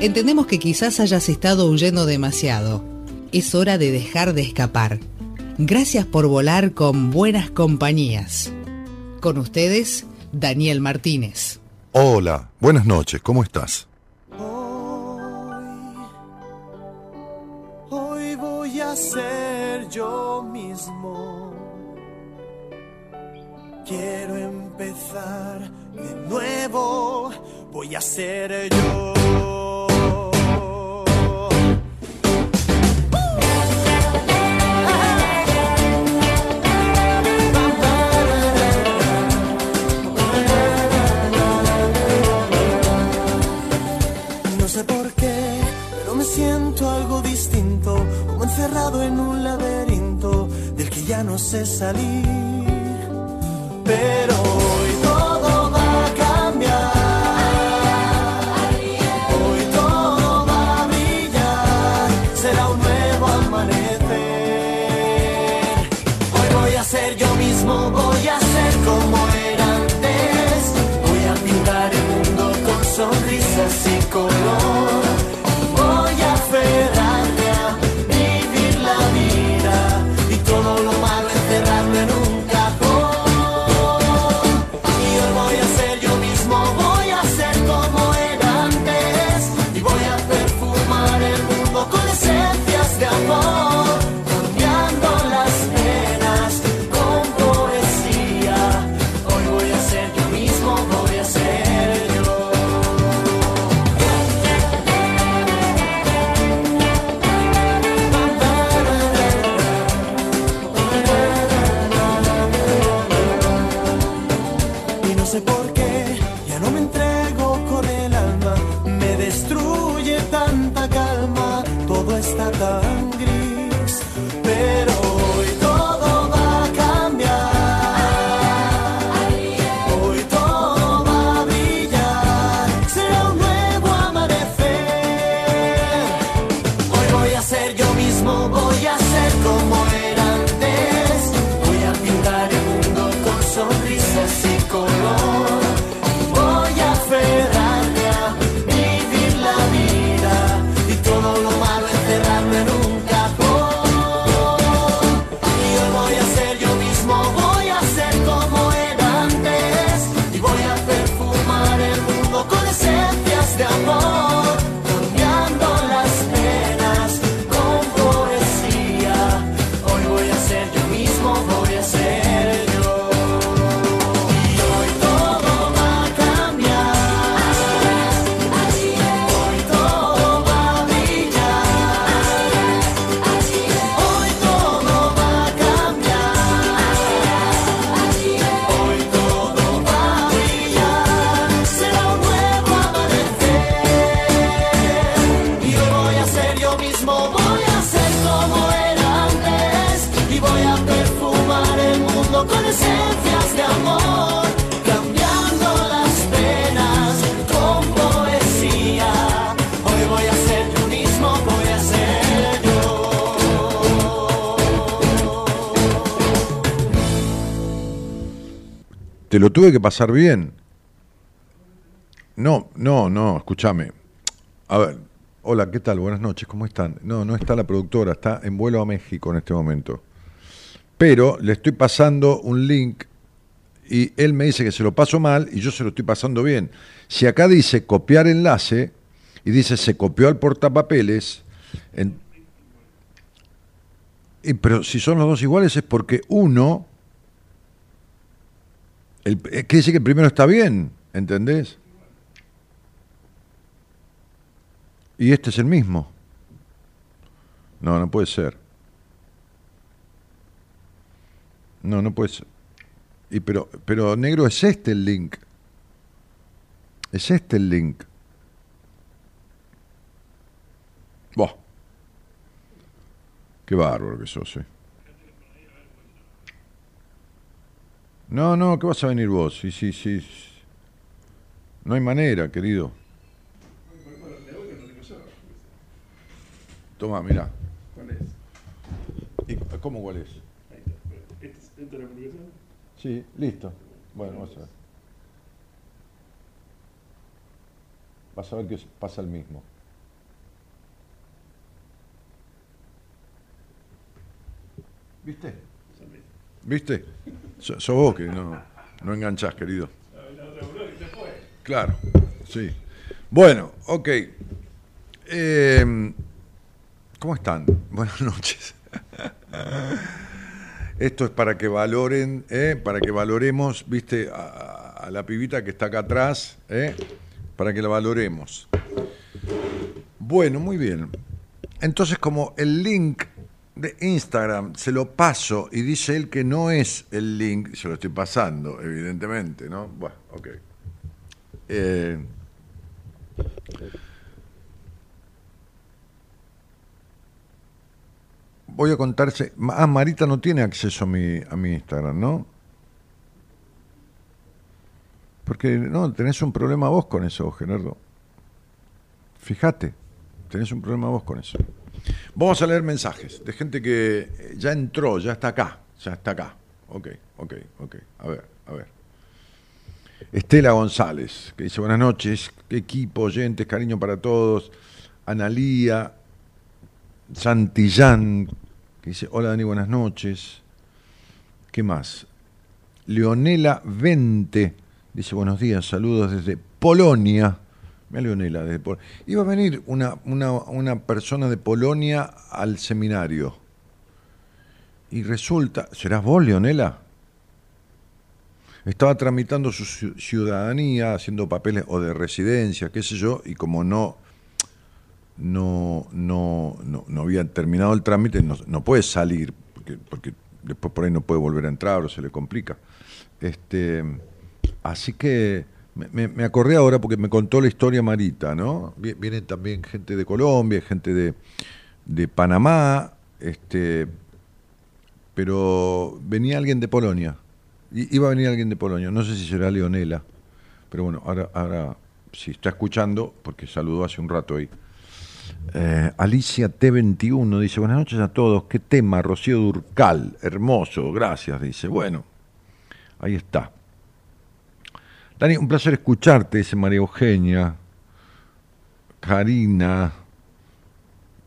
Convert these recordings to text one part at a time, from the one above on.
Entendemos que quizás hayas estado huyendo demasiado. Es hora de dejar de escapar. Gracias por volar con buenas compañías. Con ustedes, Daniel Martínez. Hola, buenas noches, ¿cómo estás? Hoy, voy a ser yo mismo. Quiero empezar de nuevo, voy a ser yo. En un laberinto del que ya no sé salir. Pero hoy todo va a cambiar. Hoy todo va a brillar. Será un nuevo amanecer. Hoy voy a ser yo mismo, voy a ser como era antes. Voy a pintar el mundo con sonrisas y color. Te lo tuve que pasar bien. No, no, no, escúchame. A ver, hola, ¿qué tal? Buenas noches, ¿cómo están? No, no está la productora, está en vuelo a México en este momento. Pero le estoy pasando un link y él me dice que se lo paso mal y yo se lo estoy pasando bien. Si acá dice copiar enlace y dice se copió al portapapeles, y, pero si son los dos iguales es porque uno el, eh, quiere decir que el primero está bien, ¿entendés? Y este es el mismo. No, no puede ser. No, no puede ser. Y pero, pero negro es este el link. Es este el link. Qué bárbaro que sos, eh. No, no, ¿qué vas a venir vos? Sí, sí, sí. No hay manera, querido. Toma, mira. ¿Cuál es? ¿Y ¿Cómo cuál es? Ahí está. ¿Este es dentro de la publicación? Sí, listo. Bueno, vamos a ver. Vas a ver que pasa el mismo. ¿Viste? ¿Viste? So- vos que no, no enganchás, querido. Claro, sí. Bueno, ok. Eh, ¿Cómo están? Buenas noches. Esto es para que valoren, ¿eh? para que valoremos, viste, a, a la pibita que está acá atrás, ¿eh? para que la valoremos. Bueno, muy bien. Entonces, como el link de Instagram se lo paso y dice él que no es el link, se lo estoy pasando, evidentemente, ¿no? Bueno, ok. Eh, voy a contarse. Ah, Marita no tiene acceso a mi, a mi Instagram, ¿no? Porque no, tenés un problema vos con eso, Gerardo. Fíjate, tenés un problema vos con eso. Vamos a leer mensajes de gente que eh, ya entró, ya está acá, ya está acá. Ok, ok, ok. A ver, a ver. Estela González, que dice buenas noches, qué equipo, oyentes, cariño para todos. Analía, Santillán, que dice hola Dani, buenas noches. ¿Qué más? Leonela Vente, dice buenos días, saludos desde Polonia. Mira Leonela, desde Pol- Iba a venir una, una, una persona de Polonia al seminario. Y resulta, ¿serás vos, Leonela? Estaba tramitando su ciu- ciudadanía, haciendo papeles o de residencia, qué sé yo, y como no, no, no, no, no había terminado el trámite, no, no puede salir, porque, porque después por ahí no puede volver a entrar o se le complica. Este, así que me, acordé ahora porque me contó la historia Marita, ¿no? Vi- Vienen también gente de Colombia, gente de, de Panamá, este, pero venía alguien de Polonia. Iba a venir alguien de Polonia, no sé si será Leonela, pero bueno, ahora, ahora si está escuchando, porque saludó hace un rato ahí. Eh, Alicia T21 dice, buenas noches a todos, qué tema, Rocío Durcal, hermoso, gracias, dice. Bueno, ahí está. Dani, un placer escucharte, dice María Eugenia. Karina,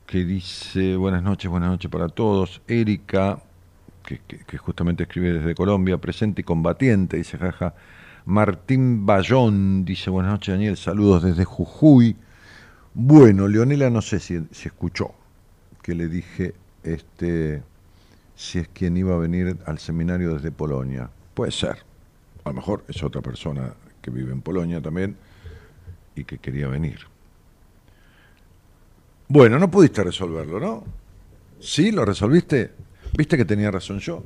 que dice, buenas noches, buenas noches para todos. Erika, que, justamente escribe desde Colombia, presente y combatiente, dice jaja. Martín Bayón dice, buenas noches Daniel, saludos desde Jujuy. Bueno, Leonela no sé si, si escuchó que le dije este si es quien iba a venir al seminario desde Polonia. Puede ser. A lo mejor es otra persona que vive en Polonia también y que quería venir. Bueno, no pudiste resolverlo, ¿no? ¿Sí? ¿Lo resolviste? ¿Viste que tenía razón yo?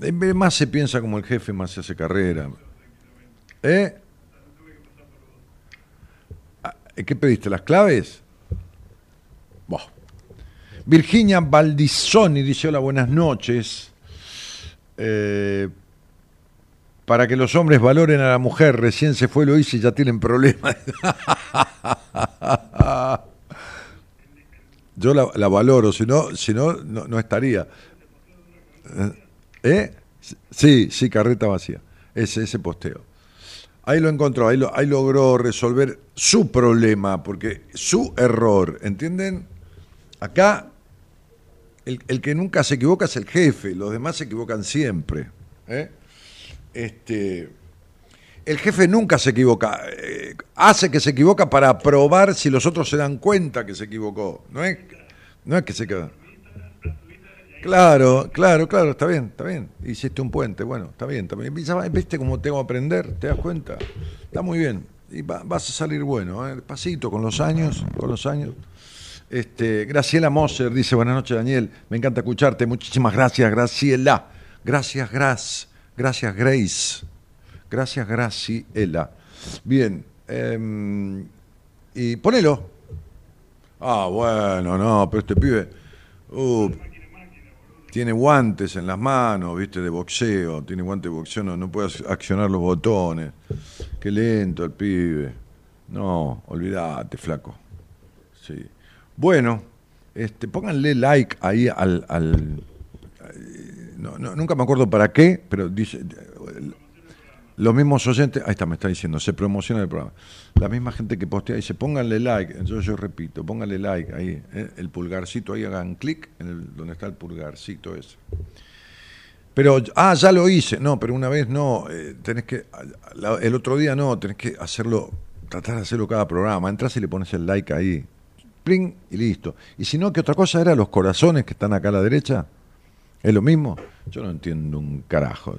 Eh, Más se piensa como el jefe, más se hace carrera. ¿Eh? Ah, ¿Qué pediste? ¿Las claves? Buah. Virginia Baldissoni dice: Hola, buenas noches. Eh, para que los hombres valoren a la mujer, recién se fue, lo hice y ya tienen problemas. Yo la, valoro, si no, no, estaría. ¿Eh? Sí, sí, carreta vacía. Ese, ese posteo. Ahí lo encontró, ahí, ahí logró resolver su problema, porque su error, ¿entienden? Acá el, que nunca se equivoca es el jefe, los demás se equivocan siempre. ¿eh? Este, el jefe nunca se equivoca, eh, hace que se equivoca para probar si los otros se dan cuenta que se equivocó. No es, no es que se queda. Claro, claro, claro, está bien, está bien. Hiciste un puente, bueno, está bien, está bien. ¿Viste cómo tengo que aprender? ¿Te das cuenta? Está muy bien. Y va- vas a salir bueno, ¿eh? despacito, con los años, con los años. Este, Graciela Moser dice, buenas noches Daniel, me encanta escucharte, muchísimas gracias Graciela, gracias Gras, gracias Grace, gracias Graciela. Bien, em, y ponelo, Ah, bueno, no, pero este pibe uh, tiene guantes en las manos, viste, de boxeo, tiene guantes de boxeo, no, no puede accionar los botones. Qué lento el pibe. No, olvídate, flaco. Sí. Bueno, este, pónganle like ahí al... al no, nunca me acuerdo para qué, pero dice... Los mismos oyentes, ahí está, me está diciendo, se promociona el programa. La misma gente que postea dice, pónganle like, entonces yo repito, pónganle like ahí, eh, el pulgarcito ahí, hagan clic en el, donde está el pulgarcito ese. Pero, ah, ya lo hice, no, pero una vez no, eh, tenés que, el otro día no, tenés que hacerlo, tratar de hacerlo cada programa, entras y le pones el like ahí, y listo. Y si no, ¿qué otra cosa era? Los corazones que están acá a la derecha, ¿es lo mismo? Yo no entiendo un carajo.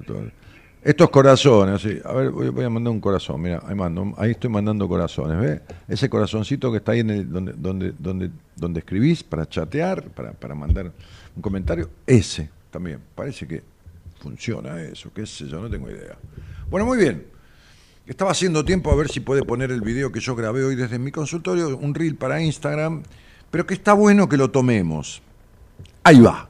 Estos corazones, a ver, voy, voy a mandar un corazón, mira, ahí mando, ahí estoy mandando corazones, ¿ves? Ese corazoncito que está ahí en el, donde, donde, donde, donde escribís para chatear, para, para mandar un comentario, ese también, parece que funciona eso, qué sé yo, no tengo idea. Bueno, muy bien. Estaba haciendo tiempo a ver si puede poner el video que yo grabé hoy desde mi consultorio, un reel para Instagram, pero que está bueno que lo tomemos. Ahí va.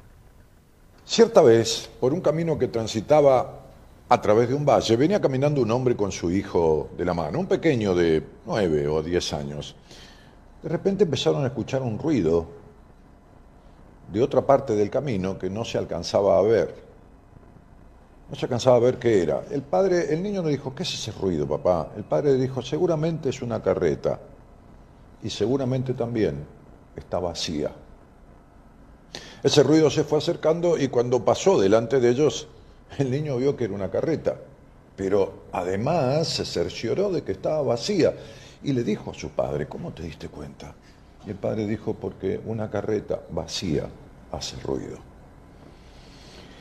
Cierta vez, por un camino que transitaba a través de un valle, venía caminando un hombre con su hijo de la mano, un pequeño de nueve o diez años. De repente empezaron a escuchar un ruido de otra parte del camino que no se alcanzaba a ver. No se alcanzaba a ver qué era. El padre, el niño le dijo, ¿qué es ese ruido, papá? El padre dijo, seguramente es una carreta. Y seguramente también está vacía. Ese ruido se fue acercando y cuando pasó delante de ellos, el niño vio que era una carreta. Pero además se cercioró de que estaba vacía. Y le dijo a su padre, ¿cómo te diste cuenta? Y el padre dijo, porque una carreta vacía hace ruido.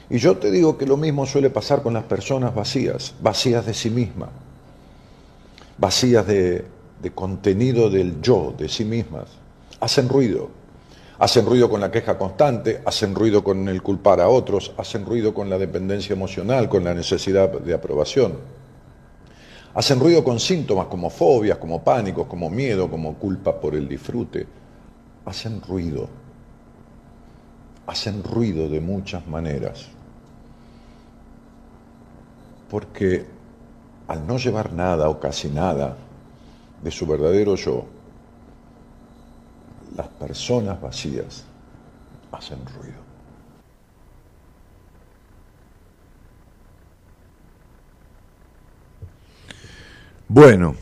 Y yo te digo que lo mismo suele pasar con las personas vacías, vacías de sí mismas, vacías de, de contenido del yo, de sí mismas. Hacen ruido. Hacen ruido con la queja constante, hacen ruido con el culpar a otros, hacen ruido con la dependencia emocional, con la necesidad de aprobación. Hacen ruido con síntomas como fobias, como pánicos, como miedo, como culpa por el disfrute. Hacen ruido. Hacen ruido de muchas maneras. Porque al no llevar nada o casi nada de su verdadero yo, las personas vacías hacen ruido. Bueno,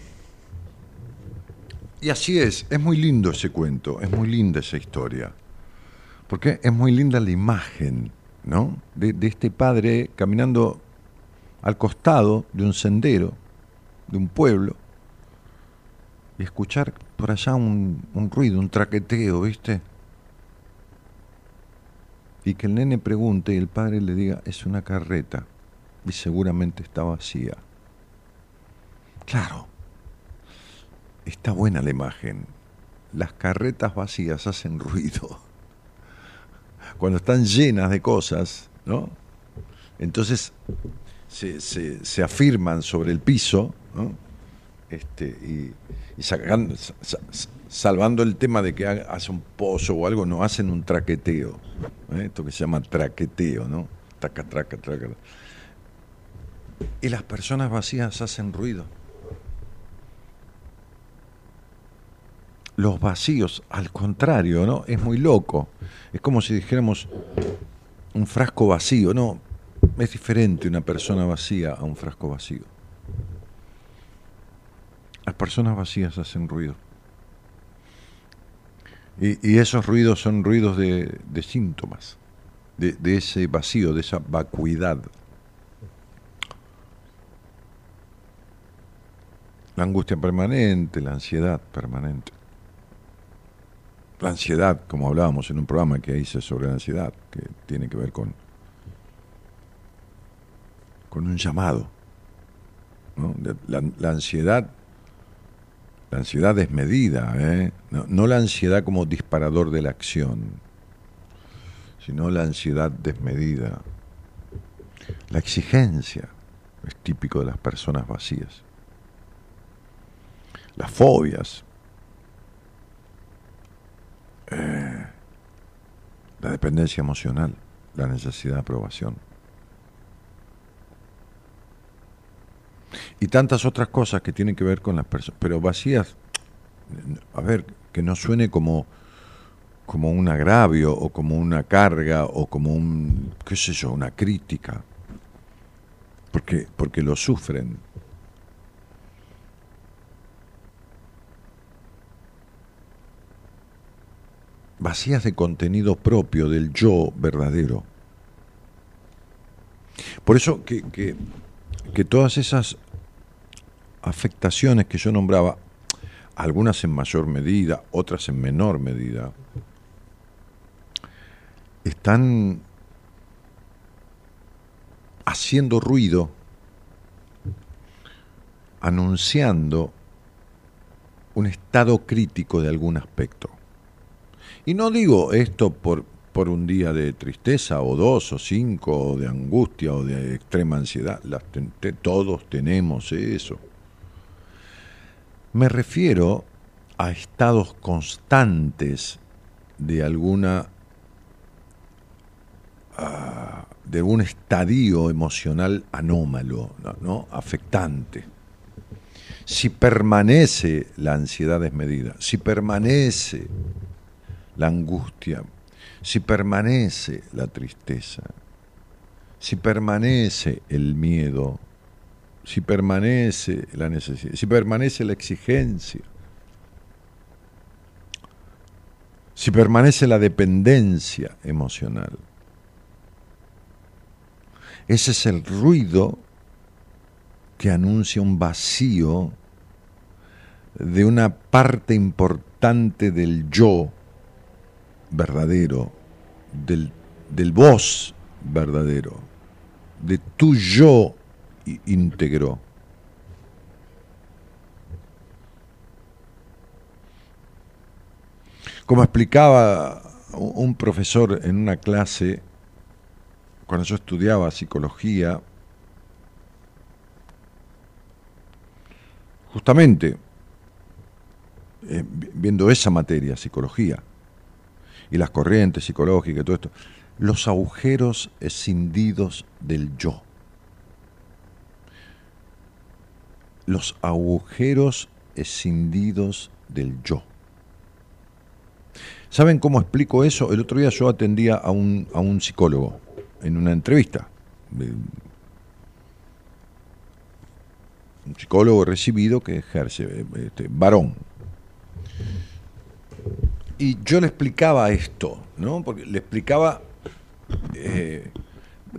y así es, es muy lindo ese cuento, es muy linda esa historia, porque es muy linda la imagen, ¿no? De, de este padre caminando al costado de un sendero, de un pueblo, y escuchar por allá un, ruido, un traqueteo, ¿viste? Y que el nene pregunte y el padre le diga, es una carreta, y seguramente está vacía. Claro, está buena la imagen. Las carretas vacías hacen ruido. Cuando están llenas de cosas, ¿no? Entonces se, se- se afirman sobre el piso, ¿no? Este, y, sacando- sa- sa- salvando el tema de que ha- hace un pozo o algo, no hacen un traqueteo. ¿eh? Esto que se llama traqueteo, ¿no? Traca, traca, traca. Y las personas vacías hacen ruido. Los vacíos, al contrario, ¿no? Es muy loco. Es como si dijéramos un frasco vacío, ¿no? Es diferente una persona vacía a un frasco vacío. Las personas vacías hacen ruido. Y, esos ruidos son ruidos de, de síntomas, de, de ese vacío, de esa vacuidad. La angustia permanente, la ansiedad permanente. La ansiedad, como hablábamos en un programa que hice sobre la ansiedad, que tiene que ver con, con un llamado. La, ansiedad, la ansiedad desmedida, ¿eh? no, no la ansiedad como disparador de la acción, sino la ansiedad desmedida. La exigencia es típico de las personas vacías. Las fobias, eh, la dependencia emocional, la necesidad de aprobación. Y tantas otras cosas que tienen que ver con las personas, pero vacías, a ver, que no suene como, como un agravio o como una carga o como un, qué sé yo, una crítica, porque, porque lo sufren. vacías de contenido propio del yo verdadero. Por eso que, que, que todas esas afectaciones que yo nombraba, algunas en mayor medida, otras en menor medida, están haciendo ruido, anunciando un estado crítico de algún aspecto. Y no digo esto por, por un día de tristeza o dos o cinco o de angustia o de extrema ansiedad. Todos tenemos eso. Me refiero a estados constantes de alguna uh, de algún estadio emocional anómalo, ¿no? afectante. Si permanece la ansiedad desmedida, si permanece la angustia, si permanece la tristeza, si permanece el miedo, si permanece la necesidad, si permanece la exigencia, si permanece la dependencia emocional. Ese es el ruido que anuncia un vacío de una parte importante del yo verdadero, del, del vos verdadero, de tu yo íntegro. Como explicaba un profesor en una clase, cuando yo estudiaba psicología, justamente eh, viendo esa materia, psicología, y las corrientes psicológicas y todo esto, los agujeros escindidos del yo. Los agujeros escindidos del yo. ¿Saben cómo explico eso? El otro día yo atendía a un, a un psicólogo en una entrevista. Un psicólogo recibido que ejerce, este, varón, y yo le explicaba esto, ¿no? Porque le explicaba eh,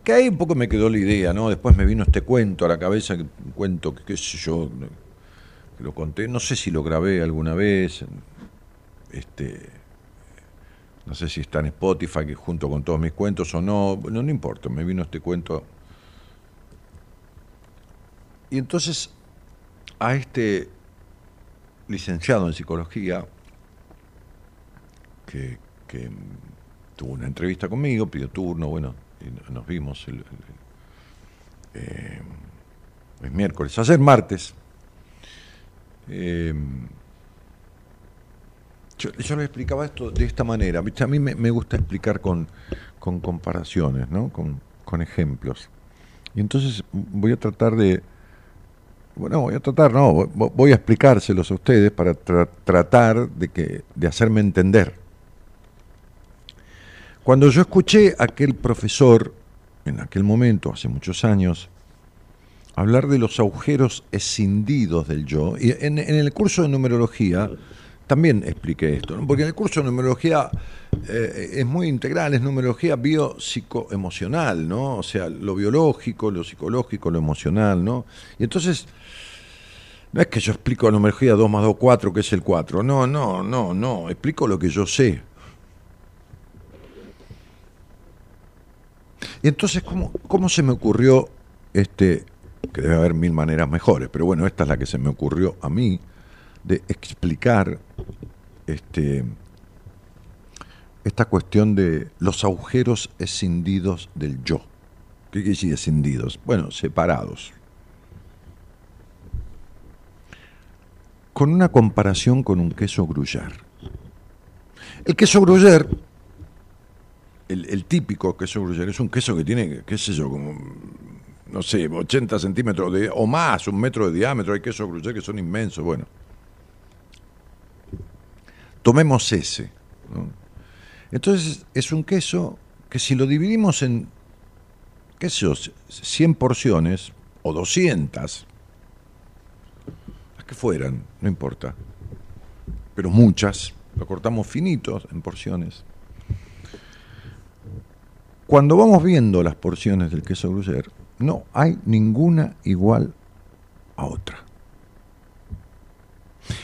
que ahí un poco me quedó la idea, ¿no? Después me vino este cuento a la cabeza, un cuento que qué sé yo, que lo conté, no sé si lo grabé alguna vez, este, no sé si está en Spotify que junto con todos mis cuentos o no, no, no importa, me vino este cuento. Y entonces a este licenciado en psicología, que, tuvo una entrevista conmigo, pidió turno, bueno, y nos vimos el, eh, miércoles, ayer martes. Eh, yo, le explicaba esto de esta manera. A mí me, gusta explicar con, comparaciones, ¿no? con ejemplos. Y entonces voy a tratar de, bueno, voy a tratar, no, voy a explicárselos a ustedes para tratar de, que, de hacerme entender. Cuando yo escuché a aquel profesor, en aquel momento, hace muchos años, hablar de los agujeros escindidos del yo, y en, el curso de numerología también expliqué esto, porque en el curso de numerología eh, es muy integral, es numerología biopsicoemocional, ¿no? O sea, lo biológico, lo psicológico, lo emocional, ¿no? Y entonces, no es que yo explico numerología 2 más 2, 4, que es el 4, no, no, no, no, explico lo que yo sé. Y entonces, ¿cómo, cómo se me ocurrió este, que debe haber mil maneras mejores, pero bueno, esta es la que se me ocurrió a mí, de explicar este, esta cuestión de los agujeros escindidos del yo. ¿Qué quiere decir escindidos? Bueno, separados. Con una comparación con un queso gruyar. El queso gruyère, el, típico queso gruyère, es un queso que tiene, qué sé yo, como, no sé, 80 centímetros de, o más, un metro de diámetro. Hay quesos gruyère que son inmensos. Bueno, tomemos ese. ¿no? Entonces es un queso que si lo dividimos en, qué sé yo, 100 porciones o 200, las que fueran, no importa, pero muchas, lo cortamos finitos en porciones. Cuando vamos viendo las porciones del queso gruyère, no hay ninguna igual a otra.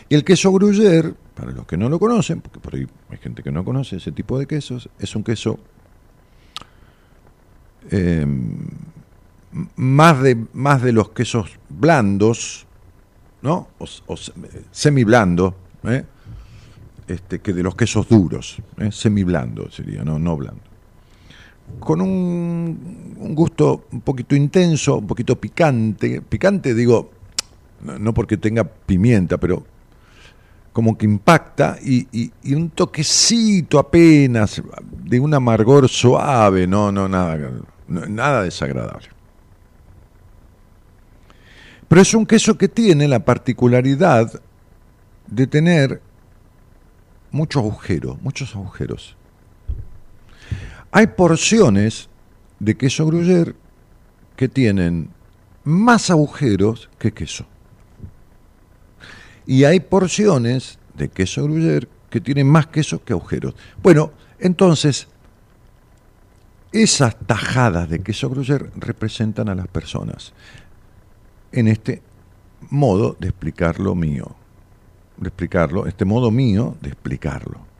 Y el queso gruyère, para los que no lo conocen, porque por ahí hay gente que no conoce ese tipo de quesos, es un queso eh, más, de, más de los quesos blandos, ¿no? O, o semiblando, ¿eh? este, que de los quesos duros, ¿eh? semiblando sería, no, no blando. Con un, gusto un poquito intenso, un poquito picante. Picante digo, no, porque tenga pimienta, pero como que impacta y, y- un toquecito apenas de un amargor suave, no, no, nada, nada desagradable. Pero es un queso que tiene la particularidad de tener muchos agujeros, muchos agujeros. Hay porciones de queso gruyère que tienen más agujeros que queso. Y hay porciones de queso gruyère que tienen más queso que agujeros. Bueno, entonces, esas tajadas de queso gruyère representan a las personas en este modo de explicar lo mío, de explicarlo, este modo mío de explicarlo.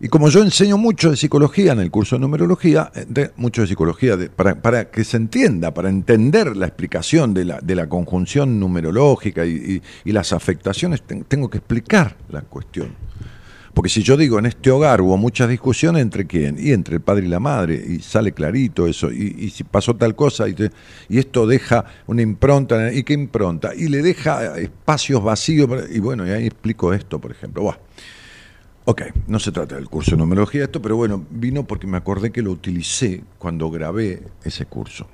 Y como yo enseño mucho de psicología en el curso de numerología, eh, mucho de psicología, de- para, para que se entienda, para entender la explicación de la, de la conjunción numerológica y, las afectaciones, ten- tengo que explicar la cuestión. Porque si yo digo en este hogar hubo muchas discusiones entre quién, y entre el padre y la madre, y sale clarito eso, y, si pasó tal cosa, y, esto deja una impronta, ¿y qué impronta? Y le deja espacios vacíos, y bueno, y ahí explico esto, por ejemplo. Ok, no se trata del curso de numerología esto, pero bueno, vino porque me acordé que lo utilicé cuando grabé ese curso.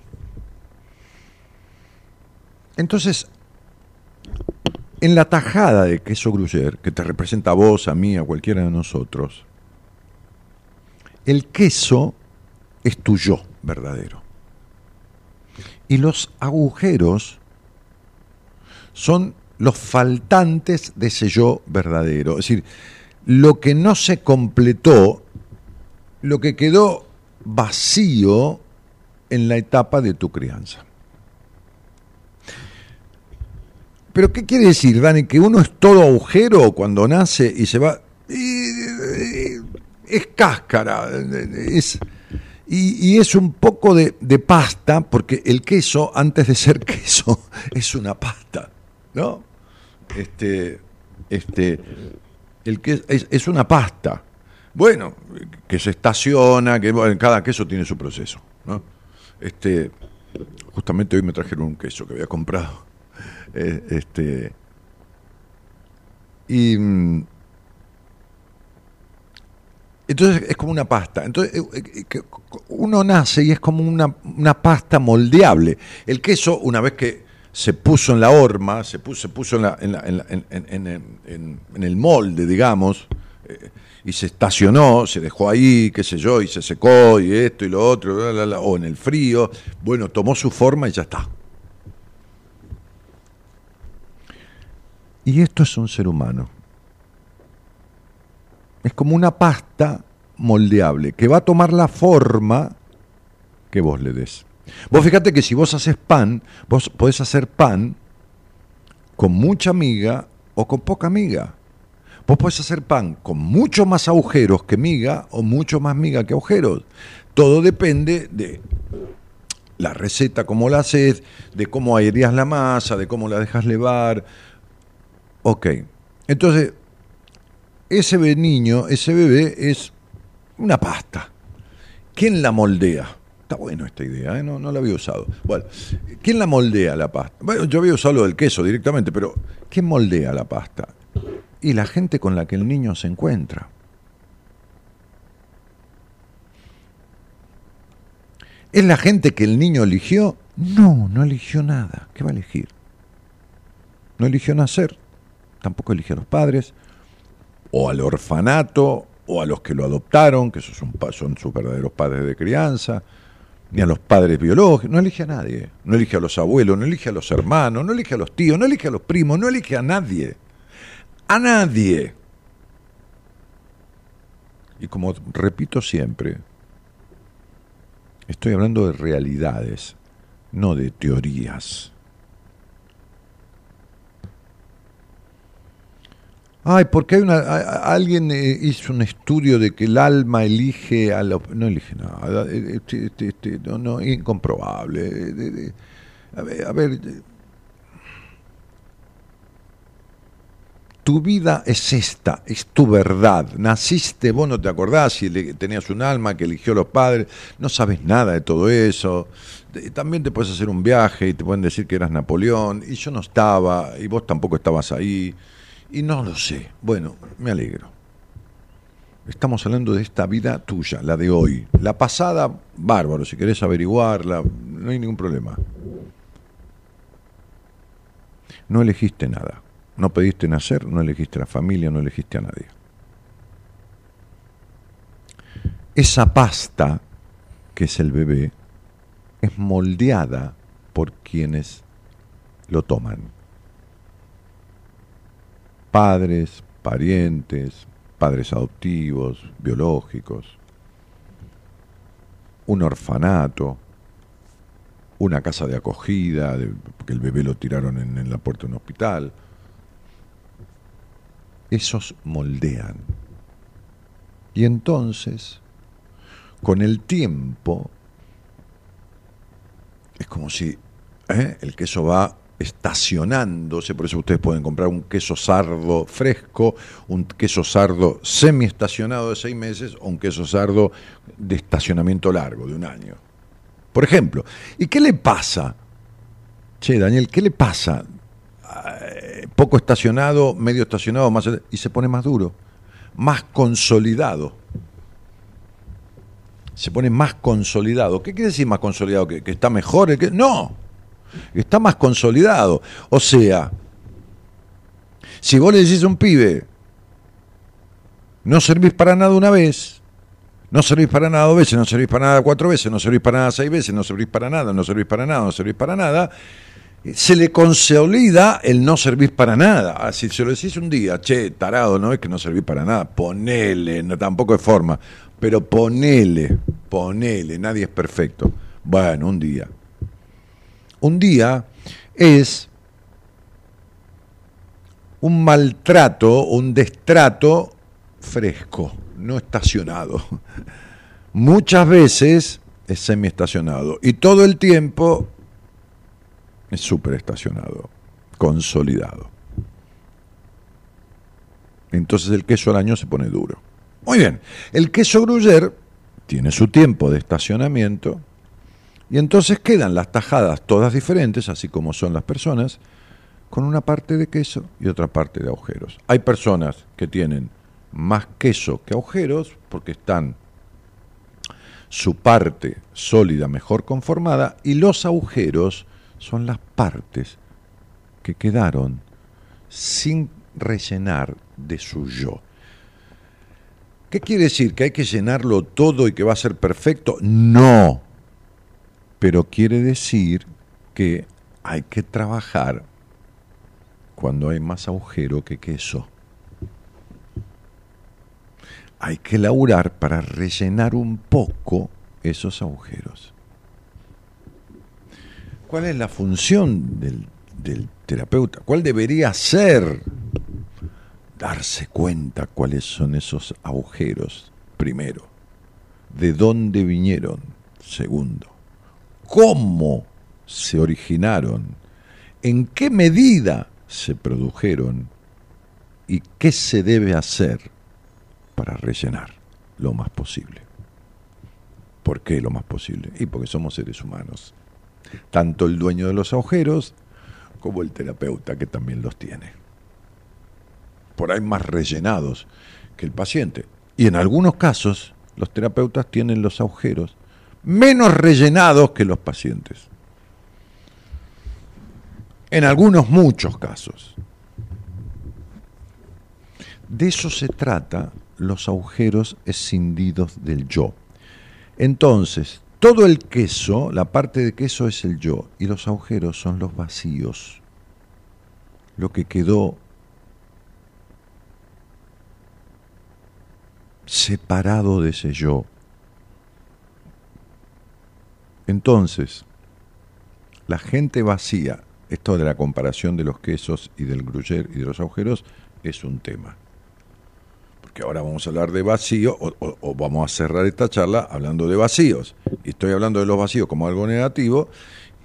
Entonces, en la tajada de queso gruyère, que te representa a vos, a mí, a cualquiera de nosotros, el queso es tu yo verdadero. Y los agujeros son los faltantes de ese yo verdadero. Es decir, lo que no se completó, lo que quedó vacío en la etapa de tu crianza. Pero ¿qué quiere decir, Dani? ¿Que uno es todo agujero cuando nace y se va? y- es cáscara, es, y, y es un poco de, de pasta, porque el queso, antes de ser queso, es una pasta, ¿no? Este, este, el que es, una pasta. Bueno, que se estaciona, que cada queso tiene su proceso, ¿no? Este, justamente hoy me trajeron un queso que había comprado. Eh, este, y mm, entonces es como una pasta. Entonces eh, eh, uno nace y es como una, una pasta moldeable. El queso, una vez que se puso en la horma, se puso, se puso en, la- en la- en en- el molde, digamos, eh, y se estacionó, se dejó ahí, qué sé yo, y se secó, y esto y lo otro, o en el frío, bueno, tomó su forma y ya está. Y esto es un ser humano. Es como una pasta moldeable que va a tomar la forma que vos le des. Vos fíjate que si vos haces pan, vos podés hacer pan con mucha miga o con poca miga. Vos podés hacer pan con mucho más agujeros que miga o mucho más miga que agujeros. Todo depende de la receta, cómo la haces, de cómo aireas la masa, de cómo la dejas levar. Ok. Entonces, ese niño, ese bebé es una pasta. ¿Quién la moldea? Está bueno esta idea, ¿eh? no, no la había usado. Bueno, ¿quién la moldea la pasta? Bueno, yo había usado lo del queso directamente, pero ¿quién moldea la pasta? Y la gente con la que el niño se encuentra. ¿Es la gente que el niño eligió? No, no eligió nada. ¿Qué va a elegir? No eligió nacer, tampoco eligió a los padres, o al orfanato, o a los que lo adoptaron, que son, son sus verdaderos padres de crianza, ni a los padres biológicos, no elige a nadie, no elige a los abuelos, no elige a los hermanos, no elige a los tíos, no elige a los primos, no elige a nadie, a nadie. Y como repito siempre, estoy hablando de realidades, no de teorías. Ay, porque hay una, alguien eh, hizo un estudio de que el alma elige a los... No elige nada, eh, este, este, este, no, incomprobable. eh, a ver, a ver, eh, tu vida es esta, es tu verdad. Naciste, vos no te acordás si tenías un alma que eligió a los padres, no sabes nada de todo eso. También te puedes hacer un viaje y te pueden decir que eras Napoleón y yo no estaba y vos tampoco estabas ahí y no lo sé. Bueno, me alegro. Estamos hablando de esta vida tuya, la de hoy. La pasada, bárbaro, si querés averiguarla, no hay ningún problema. No elegiste nada. No pediste nacer, no elegiste la familia, no elegiste a nadie. Esa pasta, que es el bebé, es moldeada por quienes lo toman. Padres, parientes, padres adoptivos, biológicos, un orfanato, una casa de acogida, de- porque el bebé lo tiraron en, la puerta de un hospital. Esos moldean. Y entonces, con el tiempo, es como si ¿eh? el queso va estacionándose, por eso ustedes pueden comprar un queso sardo fresco, un queso sardo semi-estacionado de seis meses o un queso sardo de estacionamiento largo, de un año. Por ejemplo, ¿y qué le pasa? Che, Daniel, ¿qué le pasa? Eh, poco estacionado, medio estacionado, más y se pone más duro, más consolidado. Se pone más consolidado. ¿Qué quiere decir más consolidado? ¿Que, está mejor? No, está más consolidado. O sea, si vos le decís a un pibe, no servís para nada una vez, no servís para nada dos veces, no servís para nada cuatro veces, no servís para nada seis veces, no servís para nada, no servís para nada, no servís para nada, se le consolida el no servir para nada. Ah, Si se lo decís un día, che, tarado, no es que no servís para nada, ponele, no, tampoco es forma, pero ponele, ponele, nadie es perfecto. Bueno, un día. Un día es un maltrato, un destrato fresco, no estacionado. Muchas veces es semiestacionado y todo el tiempo es súper estacionado, consolidado. Entonces el queso al año se pone duro. Muy bien, el queso gruyer tiene su tiempo de estacionamiento y entonces quedan las tajadas todas diferentes, así como son las personas, con una parte de queso y otra parte de agujeros. Hay personas que tienen más queso que agujeros porque están su parte sólida mejor conformada y los agujeros son las partes que quedaron sin rellenar de su yo. ¿Qué quiere decir? ¿Que hay que llenarlo todo y que va a ser perfecto? No. Pero quiere decir que hay que trabajar cuando hay más agujero que queso. Hay que laburar para rellenar un poco esos agujeros. ¿Cuál es la función del, del terapeuta? ¿Cuál debería ser? Darse cuenta cuáles son esos agujeros, primero. ¿De dónde vinieron? Segundo. ¿Cómo se originaron? ¿En qué medida se produjeron? ¿Y qué se debe hacer para rellenar lo más posible? ¿Por qué lo más posible? Y porque somos seres humanos tanto el dueño de los agujeros como el terapeuta que también los tiene. por ahí más rellenados que el paciente. Y en algunos casos, los terapeutas tienen los agujeros menos rellenados que los pacientes. En algunos, muchos casos. De eso se trata los agujeros escindidos del yo. Entonces, todo el queso, la parte de queso es el yo, y los agujeros son los vacíos, lo que quedó separado de ese yo. Entonces, la gente vacía, esto de la comparación de los quesos y del gruyer y de los agujeros, es un tema. Porque ahora vamos a hablar de vacío, o, o- vamos a cerrar esta charla hablando de vacíos. Y estoy hablando de los vacíos como algo negativo,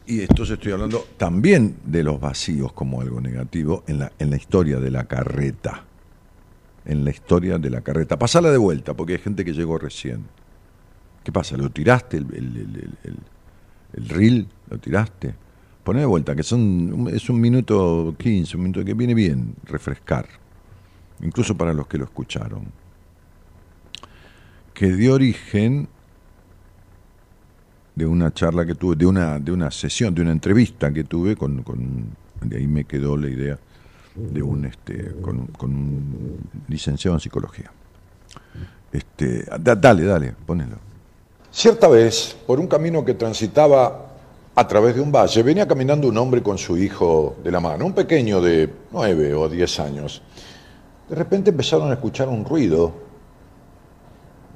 y entonces estoy hablando también de los vacíos como algo negativo en la, en la historia de la carreta. En la historia de la carreta. Pasala de vuelta, porque hay gente que llegó recién. ¿Qué pasa? ¿Lo tiraste el, el, el, el- el- el reel? ¿Lo tiraste? Poné de vuelta, que son es un minuto 15, un minuto que viene bien refrescar, incluso para los que lo escucharon. Que dio origen de una charla que tuve, de una, de una sesión, de una entrevista que tuve con, con- de ahí me quedó la idea de un este con, con un licenciado en psicología. Este, da- dale, dale, ponelo. Cierta vez, por un camino que transitaba a través de un valle, venía caminando un hombre con su hijo de la mano, un pequeño de nueve o diez años. De repente empezaron a escuchar un ruido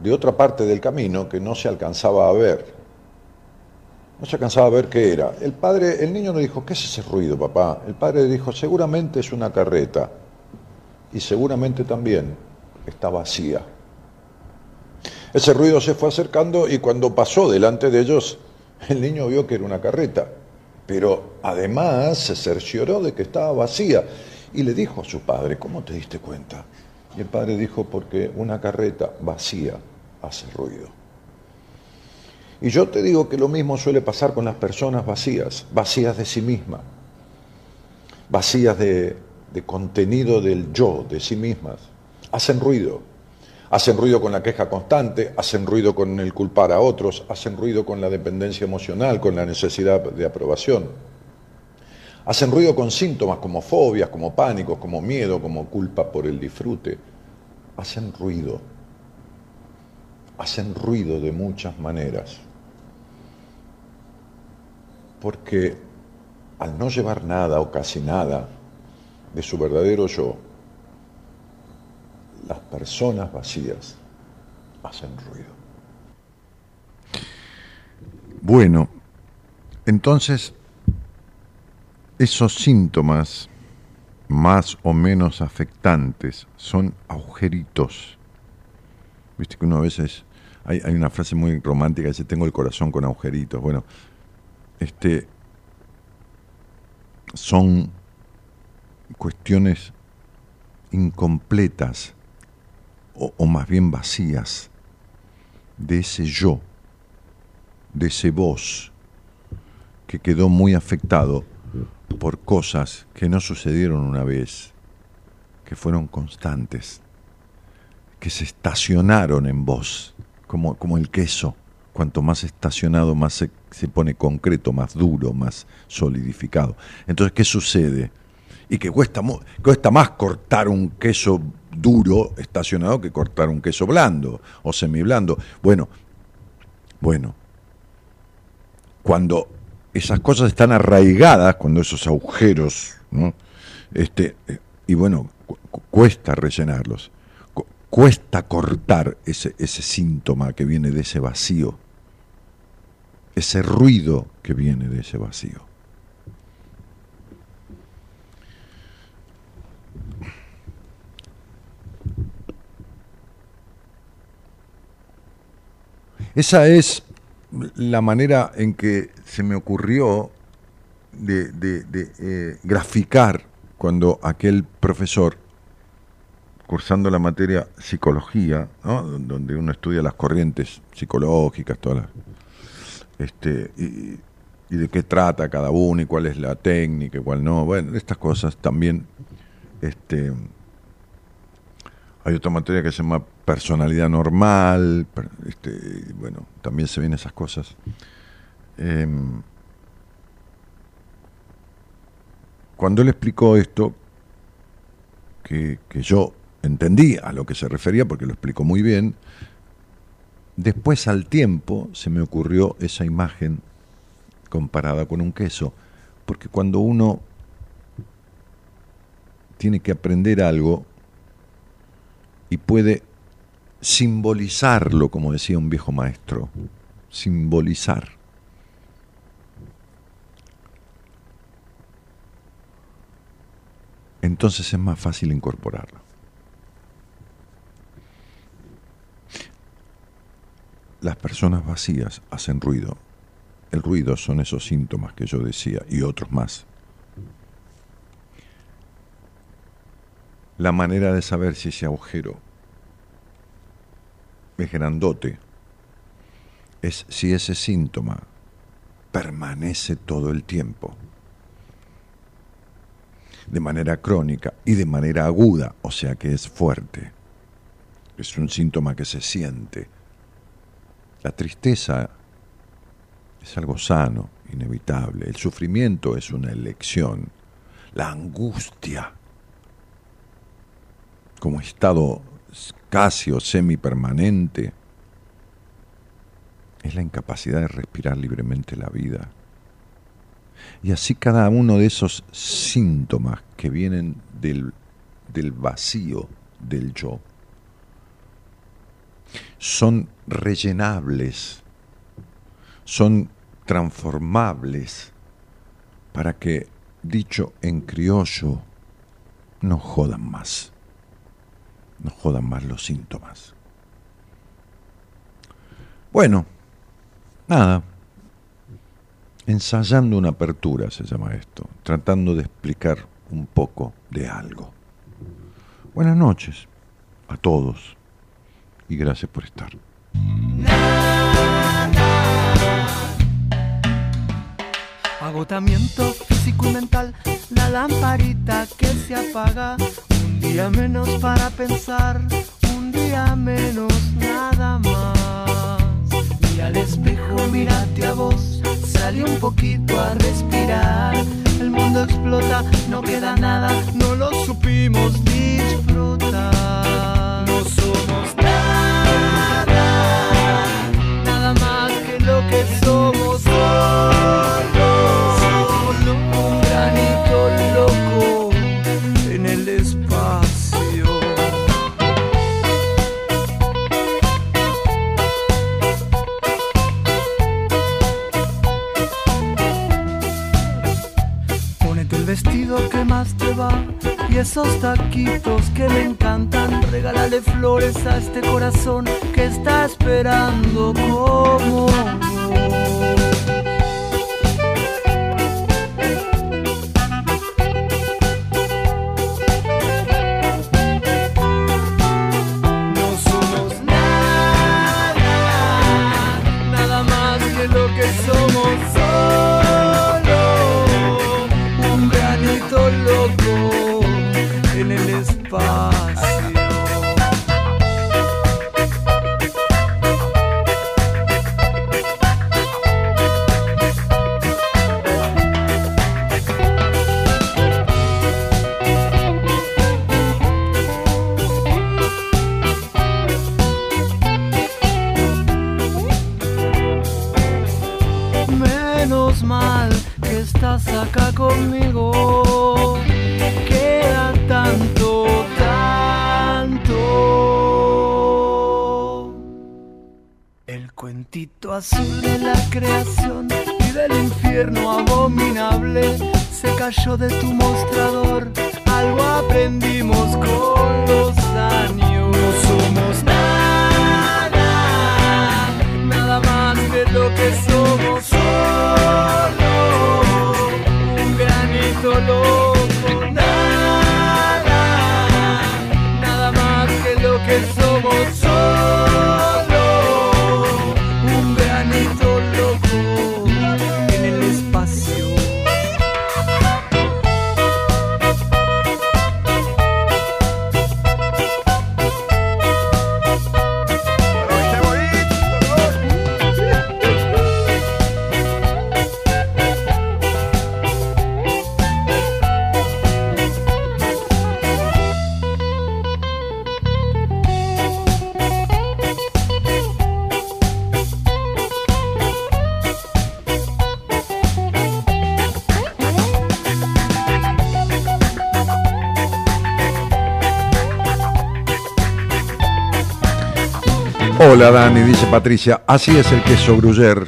de otra parte del camino que no se alcanzaba a ver. No se alcanzaba a ver qué era. El padre, el niño le dijo, ¿qué es ese ruido, papá? El padre dijo, seguramente es una carreta. Y seguramente también está vacía. Ese ruido se fue acercando y cuando pasó delante de ellos, el niño vio que era una carreta. Pero además se cercioró de que estaba vacía y le dijo a su padre, ¿cómo te diste cuenta? Y el padre dijo, porque una carreta vacía hace ruido. Y yo te digo que lo mismo suele pasar con las personas vacías, vacías de sí mismas, vacías de contenido del yo, de sí mismas. Hacen ruido. Hacen ruido con la queja constante, hacen ruido con el culpar a otros, hacen ruido con la dependencia emocional, con la necesidad de aprobación. Hacen ruido con síntomas como fobias, como pánicos, como miedo, como culpa por el disfrute. Hacen ruido. Hacen ruido de muchas maneras. Porque al no llevar nada o casi nada de su verdadero yo, las personas vacías hacen ruido. Bueno, entonces esos síntomas más o menos afectantes son agujeritos. Viste que uno a veces hay, hay una frase muy romántica dice tengo el corazón con agujeritos. Bueno, este son cuestiones incompletas o, más bien vacías de ese yo, de ese vos que quedó muy afectado por cosas que no sucedieron una vez, que fueron constantes, que se estacionaron en vos, como, como el queso. Cuanto más estacionado, más se, pone concreto, más duro, más solidificado. Entonces, ¿qué sucede? Y que cuesta, cuesta más cortar un queso duro estacionado que cortar un queso blando o semiblando. Bueno, bueno, cuando esas cosas están arraigadas, cuando esos agujeros, ¿no? este, eh, y bueno, cu- cu- cuesta rellenarlos, cu- cuesta cortar ese, ese síntoma que viene de ese vacío, ese ruido que viene de ese vacío. Esa es la manera en que se me ocurrió de, eh, graficar cuando aquel profesor, cursando la materia psicología, ¿no? donde uno estudia las corrientes psicológicas, todas las, este, y, y de qué trata cada uno y cuál es la técnica y cuál no, bueno, estas cosas también este, Hay otra materia que se llama personalidad normal, este, bueno, también se ven esas cosas. Em, cuando él explicó esto, que, que yo entendí a lo que se refería, porque lo explicó muy bien, después al tiempo se me ocurrió esa imagen comparada con un queso, porque cuando uno tiene que aprender algo y puede simbolizarlo, como decía un viejo maestro, simbolizar. Entonces es más fácil incorporarlo. Las personas vacías hacen ruido. El ruido son esos síntomas que yo decía y otros más. La manera de saber si ese agujero es grandote es si ese síntoma permanece todo el tiempo, de manera crónica y de manera aguda, o sea que es fuerte. Es un síntoma que se siente. La tristeza es algo sano, inevitable. El sufrimiento es una elección. La angustia, como estado casi o semipermanente, es la incapacidad de respirar libremente la vida. Y así cada uno de esos síntomas que vienen del, del vacío del yo son rellenables, son transformables para que, dicho en criollo, no jodan más, no jodan más los síntomas. Bueno, nada, ensayando una apertura se llama esto, tratando de explicar un poco de algo. Buenas noches a todos y gracias por estar. Agotamiento físico y mental, la lamparita que se apaga. Un día menos para pensar, un día menos nada más. Mira al espejo, mírate a vos, sale un poquito a respirar. El mundo explota, no queda nada, no lo supimos disfrutar. No somos nada, nada más que lo que somos. Te va y esos taquitos que me encantan. Regálale flores a este corazón que está esperando como. Azul de la creación y del infierno abominable se cayó de tu mostrador. Algo aprendimos con los años. No somos nada, nada más que lo que somos. Solo un granito. Hola Dani, dice Patricia, así es el queso gruyer.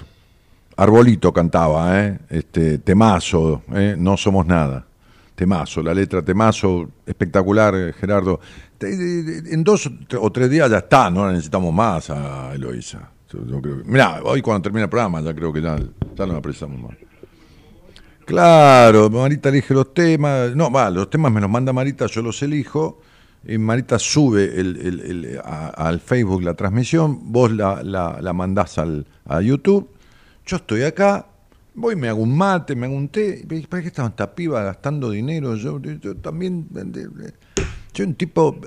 Arbolito cantaba, ¿eh? Este, temazo, ¿eh? no somos nada. Temazo, la letra temazo, espectacular, eh, Gerardo. En dos o tres días ya está, no la necesitamos más a Eloisa. Mirá, hoy cuando termine el programa ya creo que ya, ya no la precisamos más. Claro, Marita elige los temas. No, va, los temas me los manda Marita, yo los elijo. Marita sube el- al Facebook la transmisión, vos la, la, mandás al, a YouTube. Yo estoy acá, voy, me hago un mate, me hago un té. ¿Para qué estaba esta piba gastando dinero? Yo, yo también. Soy un tipo.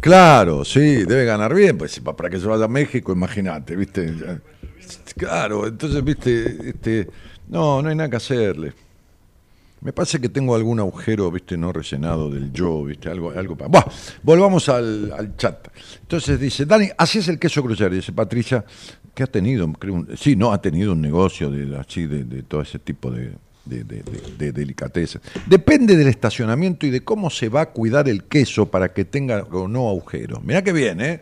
Claro, sí, debe ganar bien, pues pa- para que se vaya a México, imagínate, ¿viste? Claro, entonces, ¿viste? Este, no, no hay nada que hacerle. Me parece que tengo algún agujero, ¿viste? No rellenado del yo, ¿viste? Algo, algo para. Buah, volvamos al, chat. Entonces dice, Dani, así es el queso crucer, dice Patricia, que ha tenido, sí, no, ha tenido un negocio de, así, de, todo ese tipo de, de, de. Depende del estacionamiento y de cómo se va a cuidar el queso para que tenga o no agujeros. Mirá que bien, ¿eh?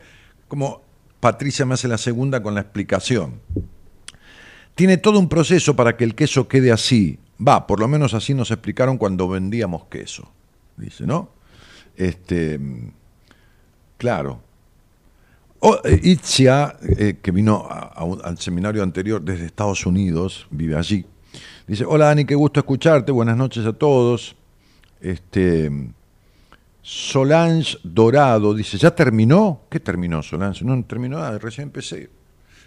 Como Patricia me hace la segunda con la explicación. Tiene todo un proceso para que el queso quede así. Va, por lo menos así nos explicaron cuando vendíamos queso. Dice, ¿no? Este, claro. O, eh, Itzia, eh, que vino al seminario anterior desde Estados Unidos, vive allí. Dice, hola Dani, qué gusto escucharte, buenas noches a todos. Este, Solange Dorado dice, ¿ya terminó? ¿Qué terminó Solange? No terminó nada, recién empecé.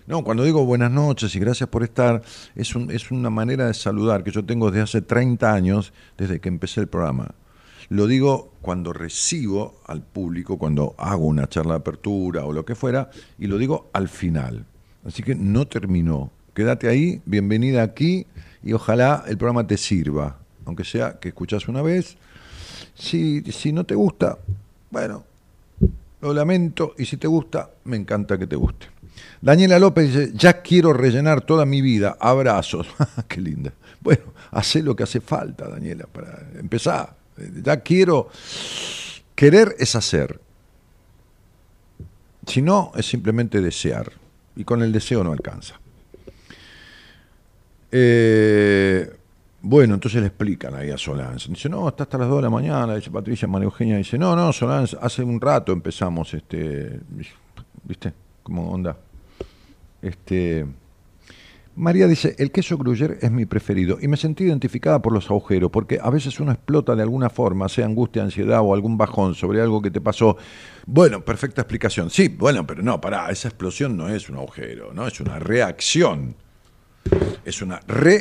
No, cuando digo buenas noches y gracias por estar, es, un- es una manera de saludar que yo tengo desde hace 30 años, desde que empecé el programa. Lo digo cuando recibo al público, cuando hago una charla de apertura o lo que fuera, y lo digo al final. Así que no terminó. Quédate ahí, bienvenida aquí, y ojalá el programa te sirva, aunque sea que escuchas una vez. Si, si no te gusta, bueno, lo lamento y si te gusta, me encanta que te guste. Daniela López dice, ya quiero rellenar toda mi vida, abrazos. Qué linda. Bueno, hace lo que hace falta, Daniela, para empezar. Ya quiero... Querer es hacer. Si no, es simplemente desear. Y con el deseo no alcanza. Eh, bueno, entonces le explican ahí a Solange. Dice, no, está hasta las 2 de la mañana. Dice Patricia, María Eugenia. Dice, no, no, Solange, hace un rato empezamos, este, ¿viste? ¿Cómo onda? Este, María dice, el queso Gruyère es mi preferido y me sentí identificada por los agujeros, porque a veces uno explota de alguna forma, sea angustia, ansiedad o algún bajón sobre algo que te pasó. Bueno, perfecta explicación. Sí, bueno, pero no, pará, esa explosión no es un agujero, no, es una reacción. Es una reacción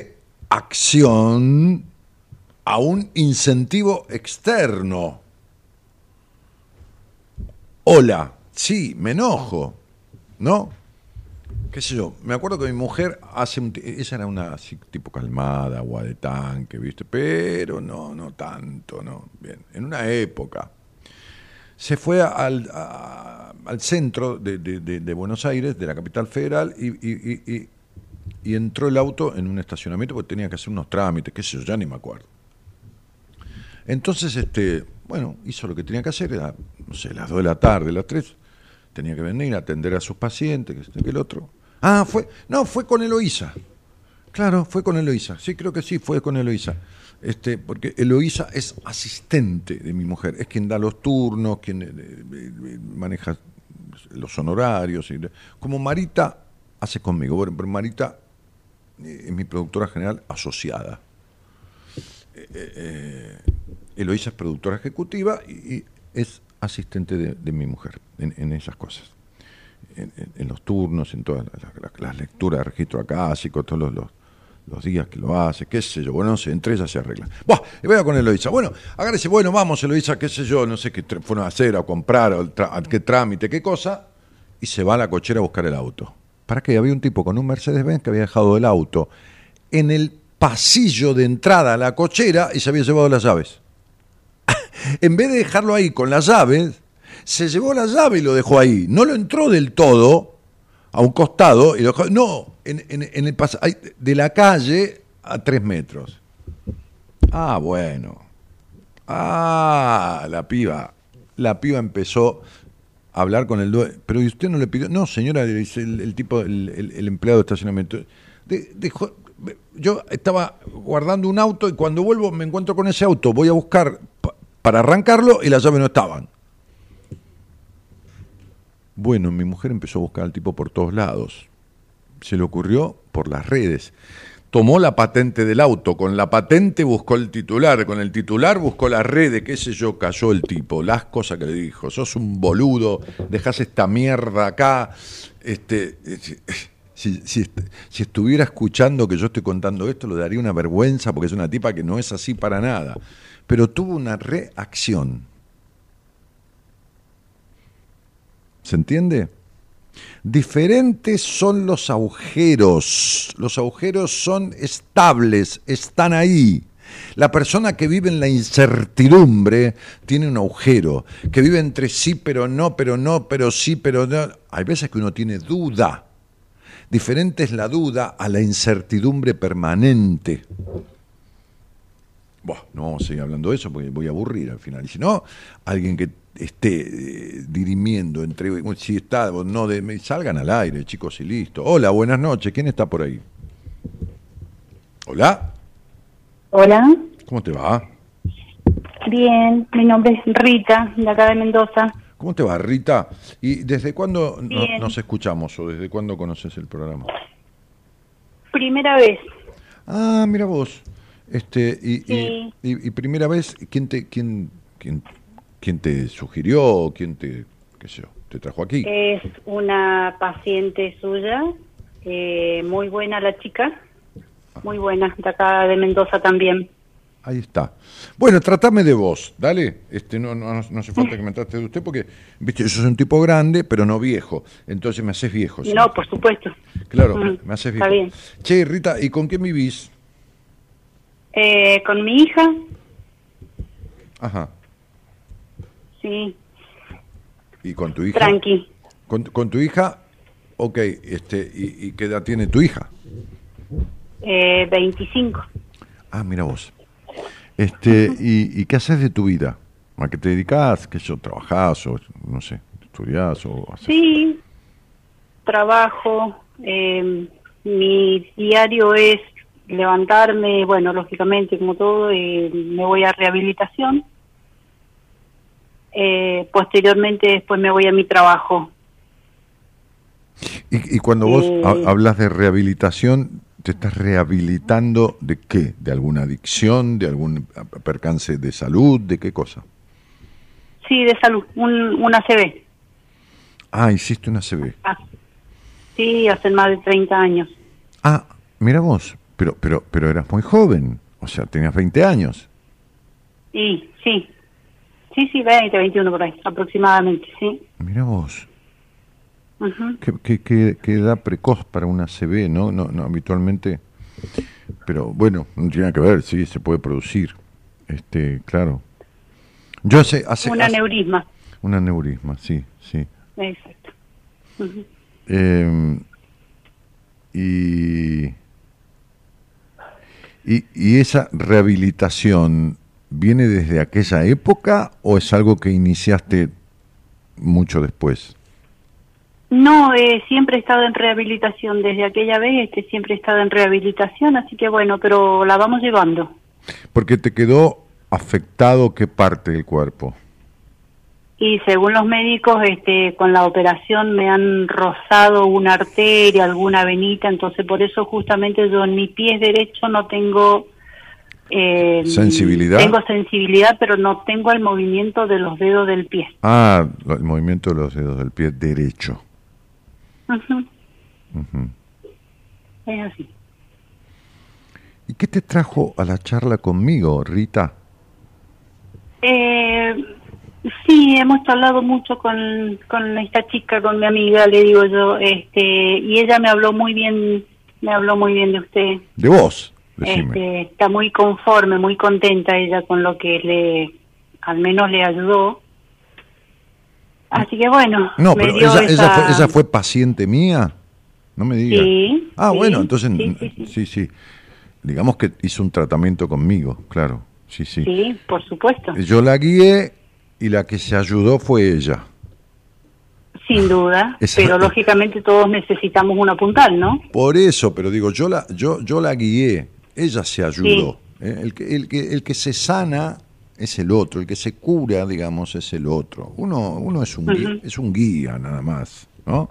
a un incentivo externo. Hola, sí, me enojo, ¿no? Qué sé yo, me acuerdo que mi mujer hace un... Ella era una así, tipo calmada, agua de tanque, ¿viste? Pero no, no tanto, ¿no? Bien, en una época. Se fue al, al centro de, Buenos Aires, de la capital federal, y, entró el auto en un estacionamiento porque tenía que hacer unos trámites, qué sé yo, ya ni me acuerdo. Entonces, este, bueno, hizo lo que tenía que hacer, era, no sé, las 2 de la tarde, las 3, tenía que venir a atender a sus pacientes, que el otro. Ah, fue, no, fue con Eloísa. Claro, fue con Eloísa. Sí, creo que sí, fue con Eloísa. Este, porque Eloísa es asistente de mi mujer, es quien da los turnos, quien eh, eh, maneja los honorarios. Y, como Marita hace conmigo, bueno, pero Marita eh, es mi productora general asociada. Eh, Eloísa es productora ejecutiva y, es asistente de, mi mujer en esas cosas. En, los turnos, en todas las, lecturas de registro acásico, todos los, los, los días que lo hace, qué sé yo, bueno, no sé, entre ellas se arreglan. Buah, y voy a con Eloísa. Bueno, agárrese, bueno, vamos, Eloísa, qué sé yo, no sé qué fueron a hacer, a comprar, o a qué trámite, qué cosa, y se va a la cochera a buscar el auto. ¿Para qué? Había un tipo con un Mercedes-Benz que había dejado el auto en el pasillo de entrada a la cochera y se había llevado las llaves. en vez de dejarlo ahí con las llaves, se llevó la llave y lo dejó ahí. No lo entró del todo a un costado y lo dejó. No, en, en- en el de la calle a tres metros. Ah, bueno. Ah, la piba. La piba empezó hablar con el dueño. Pero ¿y usted no le pidió? No, señora, le dice el, tipo, el, empleado de estacionamiento. De- dejó- yo estaba guardando un auto y cuando vuelvo me encuentro con ese auto. Voy a buscar pa- para arrancarlo y las llaves no estaban. Bueno, mi mujer empezó a buscar al tipo por todos lados. Se le ocurrió por las redes. Tomó la patente del auto, con la patente buscó el titular, con el titular buscó las redes, qué sé yo, cayó el tipo, las cosas que le dijo, sos un boludo, dejás esta mierda acá, este, si, si, si estuviera escuchando que yo estoy contando esto, le daría una vergüenza porque es una tipa que no es así para nada, pero tuvo una reacción. ¿Se entiende? Diferentes son los agujeros. Los agujeros son estables, están ahí. La persona que vive en la incertidumbre tiene un agujero, que vive entre sí, pero no, pero no, pero sí, pero no. Hay veces que uno tiene duda. Diferente es la duda a la incertidumbre permanente. No vamos a seguir hablando de eso porque voy a aburrir al final. Y si no, alguien que esté eh, dirimiendo entre si está o no, de, salgan al aire, chicos, y listo. Hola, buenas noches. ¿Quién está por ahí? Hola, Hola, ¿cómo te va? bien, mi nombre es Rita, de acá de Mendoza. ¿Cómo te va, Rita? ¿Y desde cuándo no- nos escuchamos o desde cuándo conoces el programa? Primera vez, Ah, mira vos. Este, y, y- y- y primera vez, ¿quién te, quién, quién, quién te sugirió? ¿Quién te, qué sé yo, te trajo aquí? es una paciente suya, eh, muy buena la chica, muy buena, de acá de Mendoza también. Ahí está. Bueno, tratame de vos, dale. Este, no, no, no hace falta que me trates de usted porque, viste, yo soy un tipo grande, pero no viejo. Entonces me haces viejo. ¿sí? No, por supuesto. Claro, Mm, me haces viejo. Está bien. Che, Rita, ¿y con quién vivís? Eh, con mi hija, Ajá. Sí, ¿Y con tu hija? tranqui, ¿Con, con tu hija? Ok, este, ¿y, y qué edad tiene tu hija? eh, 25. Ah, mira vos. Este, ¿y, y qué haces de tu vida? ¿A qué te dedicas? ¿Qué yo trabajás o no sé, estudiás o haces? Sí, trabajo. eh, mi diario es levantarme, bueno, lógicamente, como todo, eh, me voy a rehabilitación. Eh, posteriormente, después me voy a mi trabajo. Y, y cuando vos Eh. ha- hablas de rehabilitación, ¿te estás rehabilitando de qué? ¿De alguna adicción? ¿De algún percance de salud? ¿De qué cosa? Sí, de salud, un, un ACV. Ah, hiciste una CB. Ah, sí, hace más de 30 años. Ah, mira vos, pero, pero, pero eras muy joven, o sea, tenías 20 años. Sí, sí. Sí, sí, 20, 21 por ahí, aproximadamente, sí. Mira vos, Ujú. qué, qué, qué- qué edad precoz para una CB, ¿no? No, no habitualmente, pero bueno, no tiene nada que ver, sí, se puede producir, este, claro. Yo hace, hace, Un hace- aneurisma. un aneurisma, sí, sí. Exacto. Eh, y, y, y esa rehabilitación viene desde aquella época o es algo que iniciaste mucho después? No, eh, siempre he estado en rehabilitación. Desde aquella vez este, siempre he estado en rehabilitación, así que bueno, pero la vamos llevando. Porque te quedó afectado qué parte del cuerpo. Y según los médicos, este, con la operación me han rozado una arteria, alguna venita, entonces por eso justamente yo en mi pie derecho no tengo... eh, ¿Sensibilidad? Tengo sensibilidad, pero no tengo el movimiento de los dedos del pie. Ah, el movimiento de los dedos del pie derecho. Ujú. Es así. ¿Y qué te trajo a la charla conmigo, Rita? Eh, sí, hemos hablado mucho con, con esta chica, con mi amiga, le digo yo, este, y ella me habló muy bien, me habló muy bien de usted. De vos. Este, está muy conforme, muy contenta ella con lo que le, al menos le ayudó. Así que bueno, No, pero ella, ella esa- fue, ella fue paciente mía. No me digas. Sí, ah, sí, bueno, entonces sí, sí. Digamos que hizo un tratamiento conmigo, claro. Sí, sí. Sí, por supuesto. Yo la guié y la que se ayudó fue ella. sin duda, Exacto. pero lógicamente todos necesitamos una puntal, ¿no? Por eso, pero digo, yo la, yo, yo la guié, ella se ayudó. ¿eh? El, que, el, que, el que se sana es el otro, el que se cura, digamos, es el otro. Uno, uno es, un guía, es un guía nada más, ¿no?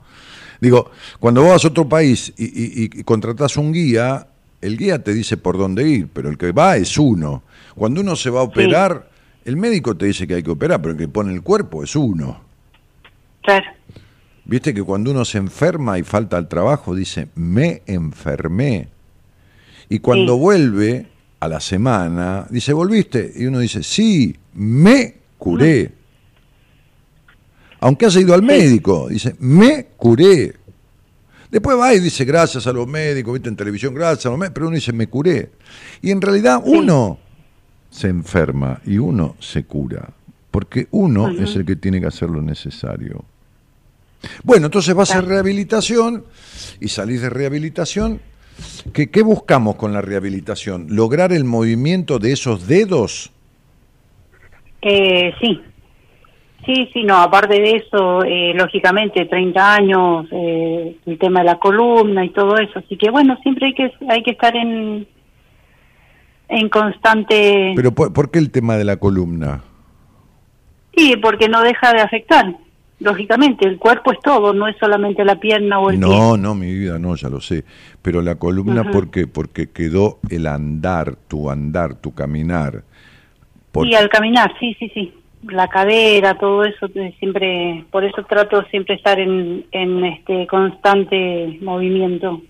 Digo, cuando vos vas a otro país y, y, y contratás un guía, el guía te dice por dónde ir, pero el que va es uno. Cuando uno se va a operar, el médico te dice que hay que operar, pero el que pone el cuerpo es uno. Claro. Viste que cuando uno se enferma y falta al trabajo, dice, me enfermé. Y cuando Sí. vuelve a la semana, dice, ¿volviste? Y uno dice, sí, me curé. Aunque haya ido al médico, dice, me curé. Después va y dice, gracias a los médicos, viste en televisión, gracias a los médicos, pero uno dice, me curé. Y en realidad uno se enferma y uno se cura, porque uno es el que tiene que hacer lo necesario. Bueno, entonces vas a rehabilitación y salís de rehabilitación. ¿Qué, ¿Qué buscamos con la rehabilitación? ¿Lograr el movimiento de esos dedos? Eh, sí. Sí, sí, no, aparte de eso, eh, lógicamente, 30 años, eh, el tema de la columna y todo eso. Así que bueno, siempre hay que, hay que estar en, en constante... Pero ¿por, por qué el tema de la columna? Sí, porque no deja de afectar. Lógicamente, el cuerpo es todo, no es solamente la pierna o el pie. No, no, mi vida, no, ya lo sé. Pero la columna, Ujú. ¿por qué? Porque quedó el andar, tu andar, tu caminar. Por- Y al caminar, sí, sí, sí. La cadera, todo eso, eh, siempre, por eso trato siempre estar en, en este constante movimiento,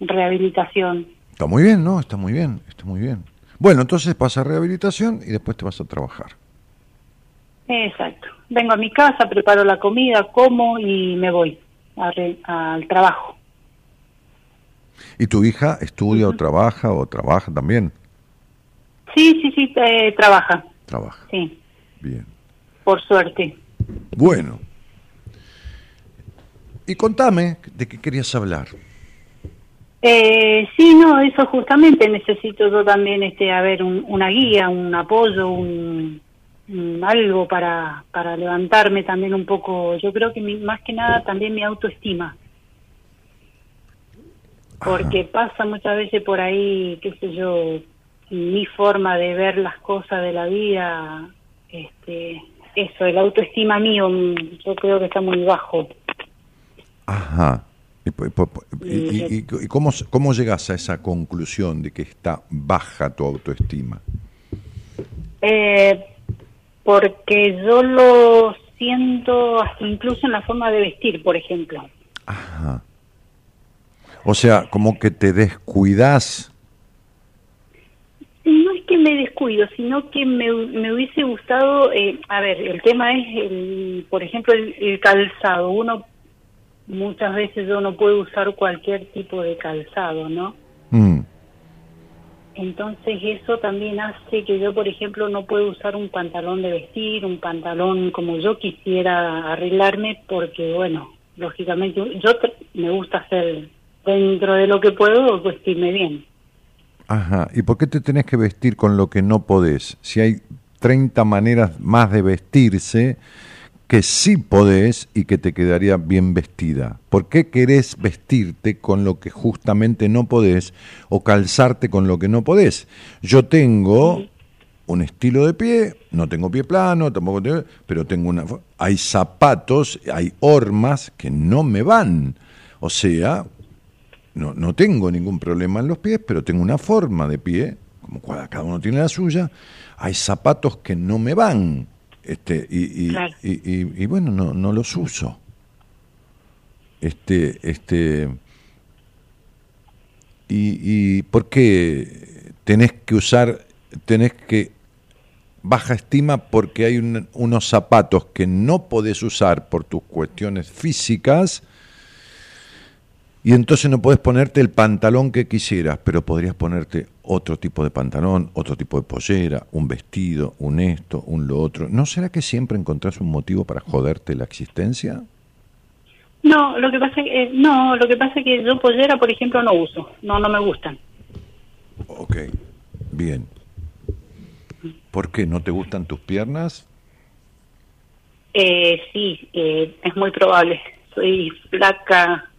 rehabilitación. Está muy bien, ¿no? Está muy bien, está muy bien. Bueno, entonces pasa a rehabilitación y después te vas a trabajar. Exacto. Vengo a mi casa, preparo la comida, como y me voy a re- al trabajo. ¿Y tu hija estudia o trabaja o trabaja también? Sí, sí, sí, eh, trabaja, Trabaja. sí, Bien. por suerte. Bueno. Y contame de qué querías hablar. Eh, sí, no, eso justamente necesito yo también, este, a ver, un- una guía, un apoyo, un algo para, para levantarme también un poco. Yo creo que mi- más que nada también mi autoestima. Porque pasa muchas veces por ahí, qué sé yo, mi forma de ver las cosas de la vida, este, eso, el autoestima mío, mm, yo creo que está muy bajo. Ajá. ¿Y, po- po- po- y- y- y- y cómo, cómo llegas a esa conclusión de que está baja tu autoestima? Eh, porque yo lo siento hasta incluso en la forma de vestir, por ejemplo. Ajá. O sea, como que te descuidas. No es que me descuido, sino que me, me hubiese gustado, eh, a ver, el tema es, el, por ejemplo, el, el calzado. Uno, muchas veces yo no puedo usar cualquier tipo de calzado, ¿no? Mm. Entonces eso también hace que yo, por ejemplo, no puedo usar un pantalón de vestir, un pantalón como yo quisiera arreglarme, porque, bueno, lógicamente yo me gusta hacer dentro de lo que puedo vestirme bien. Ajá. ¿Y por qué te tenés que vestir con lo que no podés? Si hay 30 maneras más de vestirse que sí podés y que te quedaría bien vestida. ¿Por qué querés vestirte con lo que justamente no podés o calzarte con lo que no podés? Yo tengo un estilo de pie, no tengo pie plano, tampoco tengo, pero tengo una hay zapatos, hay hormas que no me van. O sea, no, no tengo ningún problema en los pies, pero tengo una forma de pie, como cada uno tiene la suya. Hay zapatos que no me van, este, y, y, Claro. y- y- y bueno, no, no los uso. Este, este, y, y ¿por qué tenés que usar, tenés que baja estima porque hay un- unos zapatos que no podés usar por tus cuestiones físicas? Y entonces no podés ponerte el pantalón que quisieras, pero podrías ponerte otro tipo de pantalón, otro tipo de pollera, un vestido, un esto, un lo otro. ¿No será que siempre encontrás un motivo para joderte la existencia? No, lo que pasa es que, no, lo que pasa es que yo pollera, por ejemplo, no uso, no, no me gustan. Ok, bien. ¿Por qué? ¿No te gustan tus piernas? Eh, sí, eh, es muy probable. Soy flaca,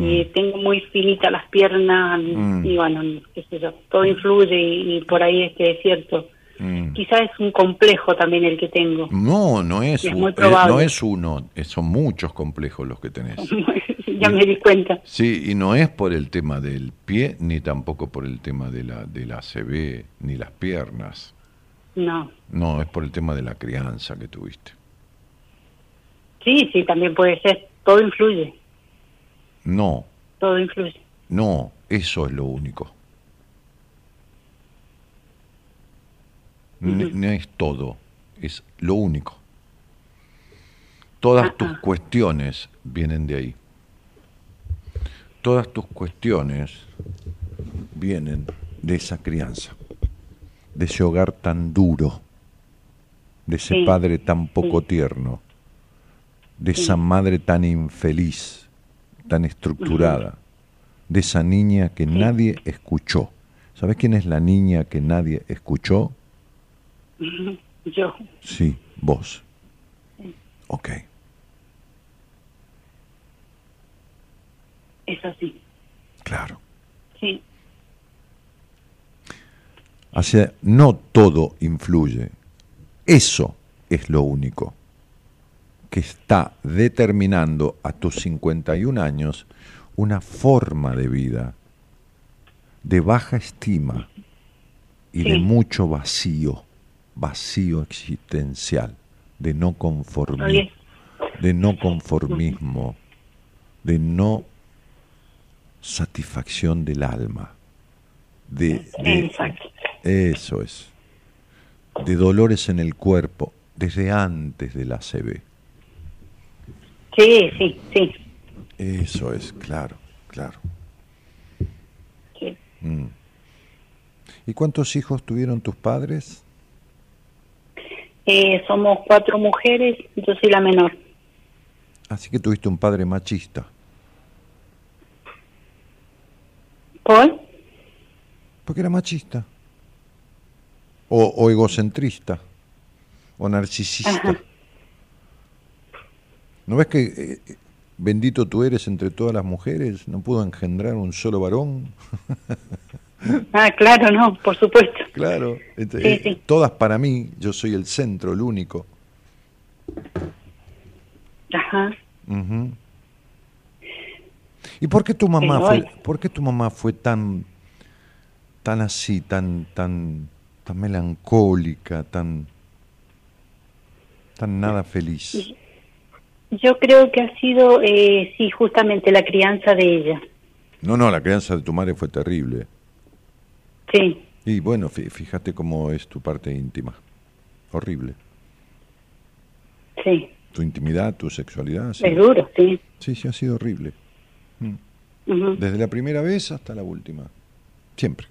y tengo muy finitas las piernas Mm. y bueno, qué sé yo, todo influye y, y por ahí este es cierto. Mm. Quizás es un complejo también el que tengo. No, no es, muy eh, probable. no es uno, son muchos complejos los que tenés. ya me di cuenta. Sí, y no es por el tema del pie, ni tampoco por el tema de la, de la CB, ni las piernas. No. No, es por el tema de la crianza que tuviste. Sí, sí, también puede ser. Todo influye, No, todo influye. no, eso es lo único. No es todo, es lo único. Todas tus cuestiones vienen de ahí. Todas tus cuestiones vienen de esa crianza, de ese hogar tan duro, de ese Sí, padre tan poco tierno, de esa madre tan infeliz, tan estructurada, de esa niña que nadie escuchó. ¿Sabes quién es la niña que nadie escuchó? Yo, Sí, vos. Ok. es así. Claro. Sí, O sea, no todo influye. Eso es lo único que está determinando a tus 51 años una forma de vida de baja estima y de mucho vacío, vacío existencial, de no conformismo, de no conformismo, de no satisfacción del alma, de, de- eso es. De dolores en el cuerpo desde antes de la CB. Sí, sí, sí. Eso es, claro, claro. sí. Mm. ¿Y cuántos hijos tuvieron tus padres? Eh, somos cuatro mujeres, yo soy la menor. Así que tuviste un padre machista. ¿Por? Porque era machista. O, o egocentrista. O narcisista. Ajá. ¿No ves que eh, bendito tú eres entre todas las mujeres? ¿No pudo engendrar un solo varón? Ah, claro, no, por supuesto. Claro. Sí, eh, sí. Todas para mí, yo soy el centro, el único. Ajá. Ujú. ¿Y por qué tu mamá Pero fue, por qué tu mamá fue tan tan así, tan tan tan melancólica, tan tan nada feliz? Yo creo que ha sido, eh, sí, justamente la crianza de ella. No, no, la crianza de tu madre fue terrible. Sí, Y bueno, fí- fíjate cómo es tu parte íntima. Horrible. sí. Tu intimidad, tu sexualidad. Sí, Es duro, sí. sí, sí, ha sido horrible. Ujú, Desde la primera vez hasta la última. Siempre.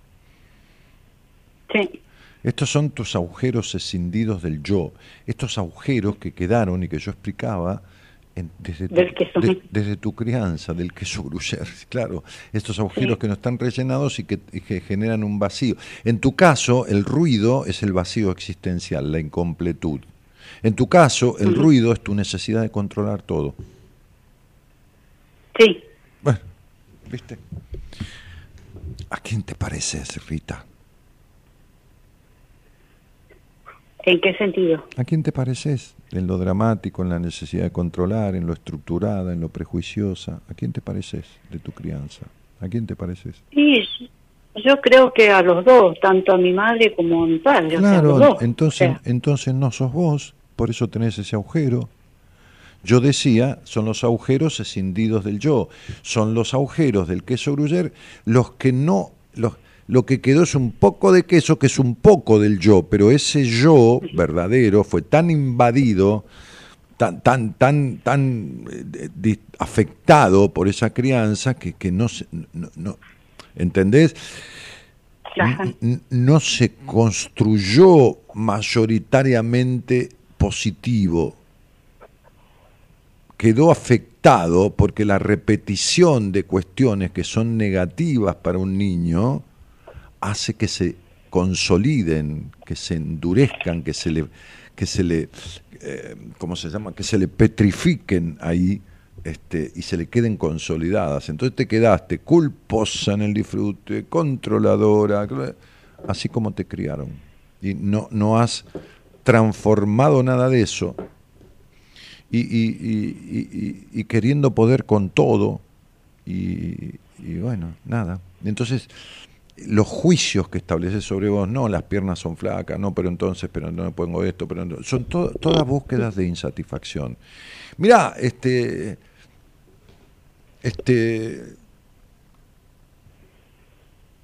Sí, Estos son tus agujeros escindidos del yo, estos agujeros que quedaron y que yo explicaba en- desde, tu, Del queso. de- desde tu crianza, del queso gruyere, claro, estos agujeros Sí. que no están rellenados y que, y que generan un vacío. En tu caso, el ruido es el vacío existencial, la incompletud. En tu caso, el ruido es tu necesidad de controlar todo. sí. Bueno, ¿viste? ¿A quién te pareces, Rita? ¿En qué sentido? ¿A quién te pareces? En lo dramático, en la necesidad de controlar, en lo estructurada, en lo prejuiciosa. ¿A quién te pareces de tu crianza? ¿A quién te pareces? Sí, yo creo que a los dos, tanto a mi madre como a mi padre. o sea, Claro, entonces, O sea, entonces no sos vos, por eso tenés ese agujero. Yo decía, son los agujeros escindidos del yo, son los agujeros del queso gruyer los que no, los, lo que quedó es un poco de queso, que es un poco del yo, pero ese yo verdadero fue tan invadido, tan, tan, tan, tan eh, afectado por esa crianza que, que no se, no, no- ¿entendés? no se construyó mayoritariamente positivo. Quedó afectado porque la repetición de cuestiones que son negativas para un niño hace que se consoliden, que se endurezcan, que se le, que se le, eh, ¿cómo se llama? Que se le petrifiquen ahí este, y se le queden consolidadas. Entonces te quedaste culposa en el disfrute, controladora, así como te criaron. Y no, no has transformado nada de eso. Y, y- y- queriendo poder con todo, y bueno, nada. Entonces, los juicios que estableces sobre vos, no, las piernas son flacas, no, pero entonces, pero no me pongo esto, pero no, son to- todas búsquedas de insatisfacción. Mirá, este, este,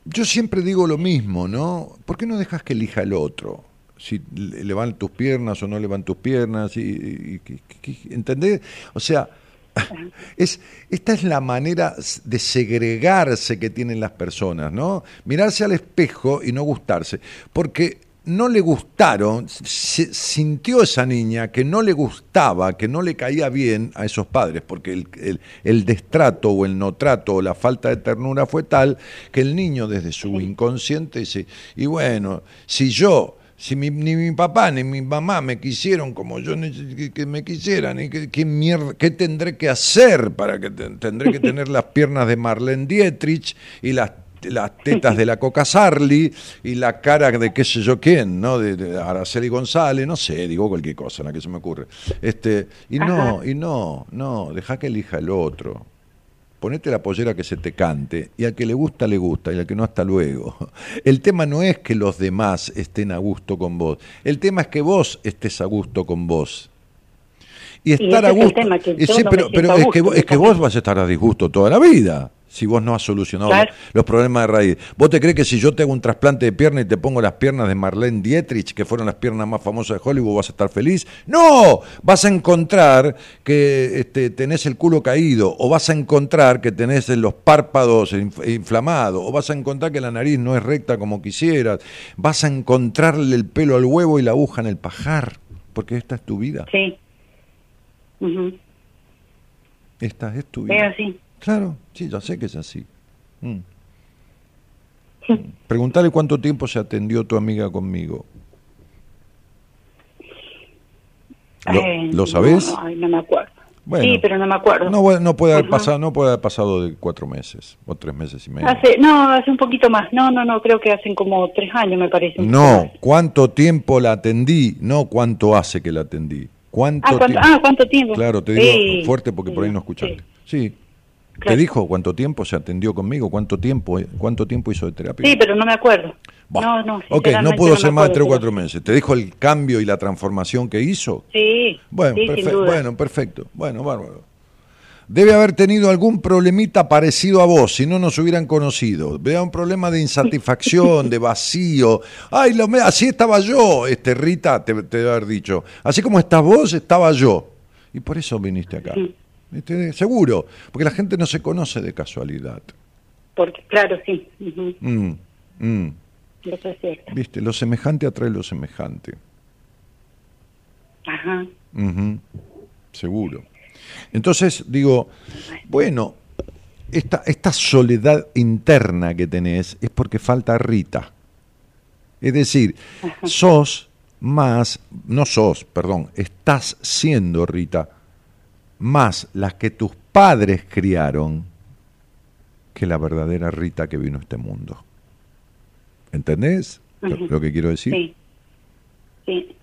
yo siempre digo lo mismo, ¿no? ¿Por qué no dejas que elija el otro? Si le van tus piernas o no le van tus piernas, y- y- y- ¿entendés? O sea, es, esta es la manera de segregarse que tienen las personas, ¿no? Mirarse al espejo y no gustarse. Porque no le gustaron, se- sintió esa niña que no le gustaba, que no le caía bien a esos padres, porque el, el- el destrato o el no trato o la falta de ternura fue tal que el niño desde su inconsciente dice, y bueno, si yo si mi- ni mi papá ni mi mamá me quisieron como yo que, que me quisieran, ¿y qué, qué mierda, qué tendré que hacer para que te- tendré que tener las piernas de Marlene Dietrich y las las tetas de la Coca Sarli y la cara de qué sé yo quién, ¿no? De, de Araceli González, no sé, digo cualquier cosa, la que se me ocurre. Este, y no, y no, no, deja que elija el otro. Ponete la pollera que se te cante y al que le gusta, le gusta y al que no, hasta luego. El tema no es que los demás estén a gusto con vos, el tema es que vos estés a gusto con vos. Y estar a es el gusto. tema, que yo sí, no pero pero es, gusto, que, es que vos vas a estar a disgusto toda la vida si vos no has solucionado Claro. los problemas de raíz. ¿Vos te crees que si yo te hago un trasplante de pierna y te pongo las piernas de Marlene Dietrich, que fueron las piernas más famosas de Hollywood, vas a estar feliz? No, vas a encontrar que este, tenés el culo caído, o vas a encontrar que tenés los párpados inf- inflamados, o vas a encontrar que la nariz no es recta como quisieras, vas a encontrarle el pelo al huevo y la aguja en el pajar, porque esta es tu vida, Sí. Esta es tu Es vida. así. Claro, sí, ya sé que es así. Mm. Preguntale cuánto tiempo se atendió tu amiga conmigo. ¿Lo, Eh, lo sabés? No, ay, no me acuerdo. Bueno. sí, pero no me acuerdo. No, no puede haber Ajá. pasado, no puede haber pasado de cuatro meses o tres meses y medio. Hace, no, hace un poquito más. No, no, no, creo que hacen como tres años, me parece. No. ¿cuánto tiempo la atendí? No, ¿cuánto hace que la atendí? ¿Cuánto Ah, ¿cuánto, tiempo? ah, ¿cuánto tiempo? Claro, te digo Sí, fuerte porque por ahí no escuchaste. Sí, Sí. ¿Te dijo cuánto tiempo se atendió conmigo? ¿Cuánto tiempo, cuánto tiempo hizo de terapia? Sí, pero no me acuerdo. Bah. No, no. ok, no pudo ser más de tres o cuatro meses. ¿Te dijo el cambio y la transformación que hizo? Sí, Bueno, sí, sin perfe- duda. bueno, perfecto. Bueno, bárbaro. Debe haber tenido algún problemita parecido a vos, si no nos hubieran conocido. Vea un problema de insatisfacción, de vacío. Ay, lo me- así estaba yo, este Rita, te, te debe haber dicho. Así como estás vos, estaba yo. Y por eso viniste acá. ¿Viste? Seguro, porque la gente no se conoce de casualidad. Porque, claro, sí. Mm, mm. Eso es cierto. Viste, lo semejante atrae lo semejante. Ajá. Seguro. Entonces digo, bueno, esta, esta soledad interna que tenés es porque falta Rita. Es decir, sos más, no sos, perdón, estás siendo Rita, más las que tus padres criaron que la verdadera Rita que vino a este mundo. ¿Entendés lo- que quiero decir? Sí. Sí.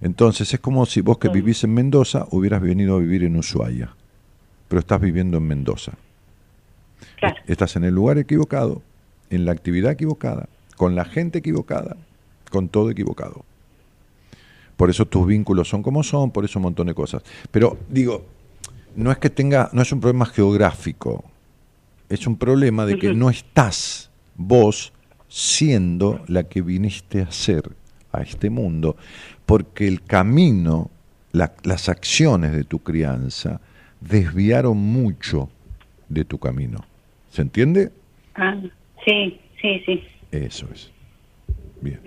Entonces es como si vos que vivís en Mendoza hubieras venido a vivir en Ushuaia, pero estás viviendo en Mendoza. Claro. Estás en el lugar equivocado, en la actividad equivocada, con la gente equivocada, con todo equivocado. Por eso tus vínculos son como son, por eso un montón de cosas. Pero digo, no es que tenga, no es un problema geográfico, es un problema de que no estás vos siendo la que viniste a ser a este mundo, porque el camino, la- las acciones de tu crianza desviaron mucho de tu camino. ¿Se entiende? Ah, sí, sí, sí. Eso es. Bien.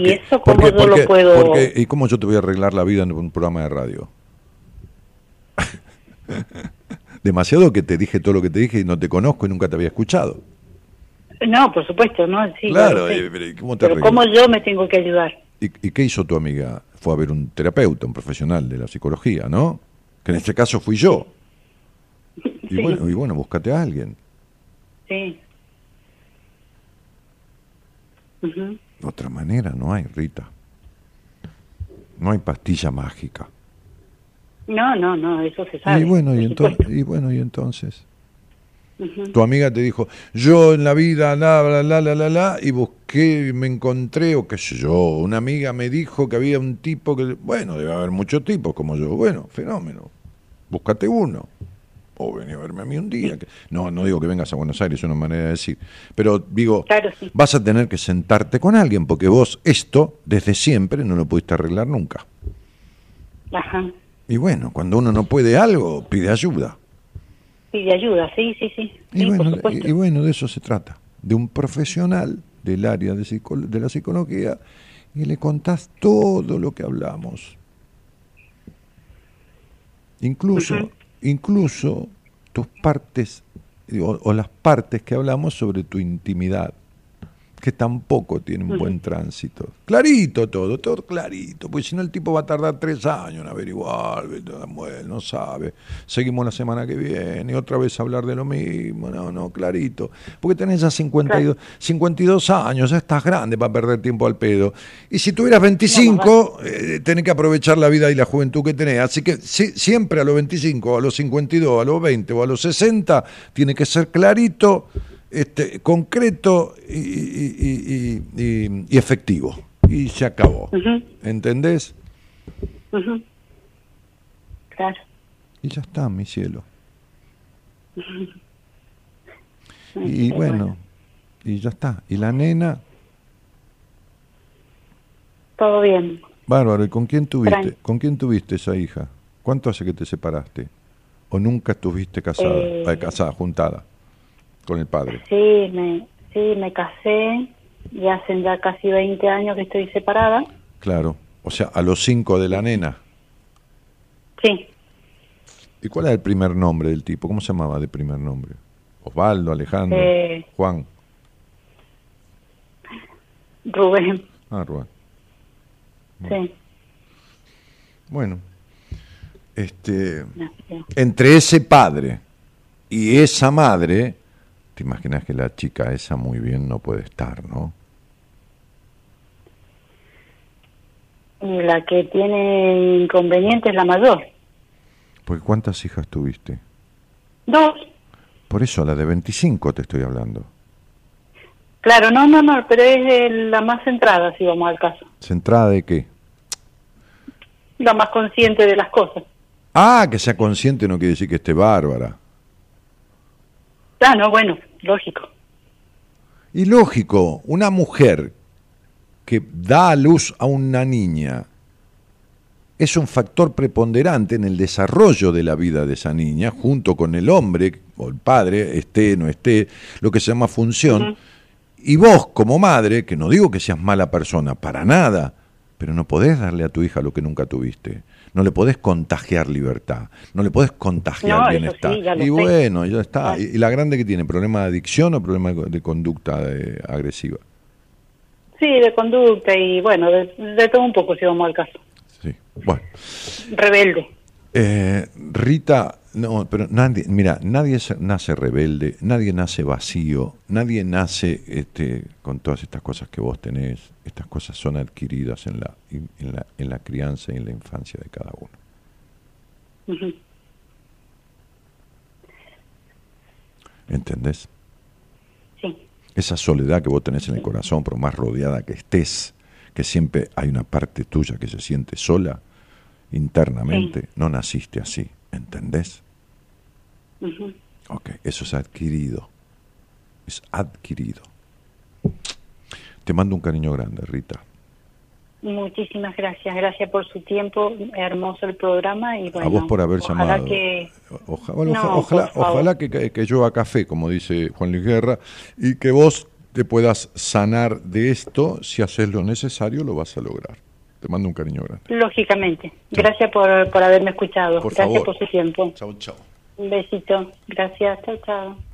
¿Y eso cómo yo lo puedo- porque- ¿Y cómo yo te voy a arreglar la vida en un programa de radio? Demasiado que te dije todo lo que te dije y no te conozco y nunca te había escuchado. No, por supuesto, ¿no? Sí, Claro, eh, pero ¿cómo te Pero? ¿cómo yo me tengo que ayudar? ¿Y, y qué hizo tu amiga? Fue a ver un terapeuta, un profesional de la psicología, ¿no? Que en este caso fui yo. Y Sí. bueno, y bueno, búscate a alguien. Sí. De otra manera no hay, Rita. No hay pastilla mágica. No, no, no, eso se sabe. Y bueno, y, entonces, supuesto. y bueno, y entonces. Ujú. Tu amiga te dijo, yo en la vida, la, la, la, la, la, la, y busqué, y me encontré, o qué sé yo, una amiga me dijo que había un tipo que, bueno, debe haber muchos tipos como yo, bueno, fenómeno, búscate uno, o vení a verme a mí un día, que, no, no digo que vengas a Buenos Aires, es una manera de decir, pero digo, Claro, sí. vas a tener que sentarte con alguien, porque vos esto, desde siempre, no lo pudiste arreglar nunca. Ajá. Y bueno, cuando uno no puede algo, pide ayuda. Pide ayuda, sí, sí, sí. Y Sí, bueno, y, bueno, de eso se trata, de un profesional del área de, de la psicología y le contás todo lo que hablamos. Incluso. Incluso tus partes o, las partes que hablamos sobre tu intimidad, que tampoco tiene un buen tránsito. Clarito todo, todo clarito, porque si no el tipo va a tardar tres años en averiguar, no sabe. Seguimos la semana que viene y otra vez hablar de lo mismo, no, no, clarito. Porque tenés ya 52, 52 años, ya estás grande para perder tiempo al pedo. Y si tuvieras 25, eh, tenés que aprovechar la vida y la juventud que tenés. Así que si- siempre a los 25, a los 52, a los 20 o a los 60, tiene que ser clarito este, concreto y, y- y- y- efectivo. Y se acabó. Ujú. ¿Entendés? Claro. Y ya está, mi cielo. Y qué bueno, y ya está. Y la nena, Todo bien. bárbaro, ¿y con quién tuviste? ¿Con quién tuviste esa hija? ¿Cuánto hace que te separaste? ¿O nunca estuviste casada, Eh. eh, casada, juntada con el padre? Sí, me, sí, me casé y hacen ya casi 20 años que estoy separada. Claro. O sea, a los cinco de la nena. Sí, ¿Y cuál era el primer nombre del tipo? ¿Cómo se llamaba de primer nombre? Osvaldo, Alejandro, Eh. Juan. Rubén, Ah, Rubén. sí. Bueno, este, no, entre ese padre y esa madre, te imaginas que la chica esa muy bien no puede estar, ¿no? Y la que tiene inconveniente es la mayor. Porque ¿cuántas hijas tuviste? Dos. Por eso, la de 25 te estoy hablando. Claro, no, no, no, pero es eh, la más centrada, si vamos al caso. ¿Centrada de qué? La más consciente de las cosas. Ah, que sea consciente no quiere decir que esté bárbara. Ah, no, bueno, lógico. Y lógico, una mujer que da a luz a una niña es un factor preponderante en el desarrollo de la vida de esa niña, junto con el hombre o el padre, esté, no esté, lo que se llama función. Y vos, como madre, que no digo que seas mala persona, para nada, pero no podés darle a tu hija lo que nunca tuviste. No le podés contagiar libertad, no le podés contagiar No, bienestar. sí, y bueno, ya está. ¿Y, la grande que tiene? ¿Problema de adicción o problema de conducta agresiva? Sí, de conducta y bueno, de, de todo un poco, si vamos al caso. Sí. Bueno. Rebelde. Eh, Rita, no, pero nadie, mira, nadie se- nace rebelde, nadie nace vacío, nadie nace este, con todas estas cosas que vos tenés. Estas cosas son adquiridas en la, en la, en la crianza y en la infancia de cada uno. Ujú. ¿Entendés? Sí, Esa soledad que vos tenés en el corazón, por más rodeada que estés, que siempre hay una parte tuya que se siente sola internamente, no naciste así, ¿entendés? Ujú. Ok, eso es adquirido. Es adquirido. Te mando un cariño grande, Rita. Muchísimas gracias, gracias por su tiempo, hermoso el programa y bueno, a vos por haber ojalá llamado. que No, ojalá, que, que, que llueva café, como dice Juan Luis Guerra, y que vos te puedas sanar de esto. Si haces lo necesario, lo vas a lograr. Te mando un cariño grande. lógicamente, gracias por, por haberme escuchado, Por gracias favor. por su tiempo. Chau, chau. Un besito, gracias, chao, chao.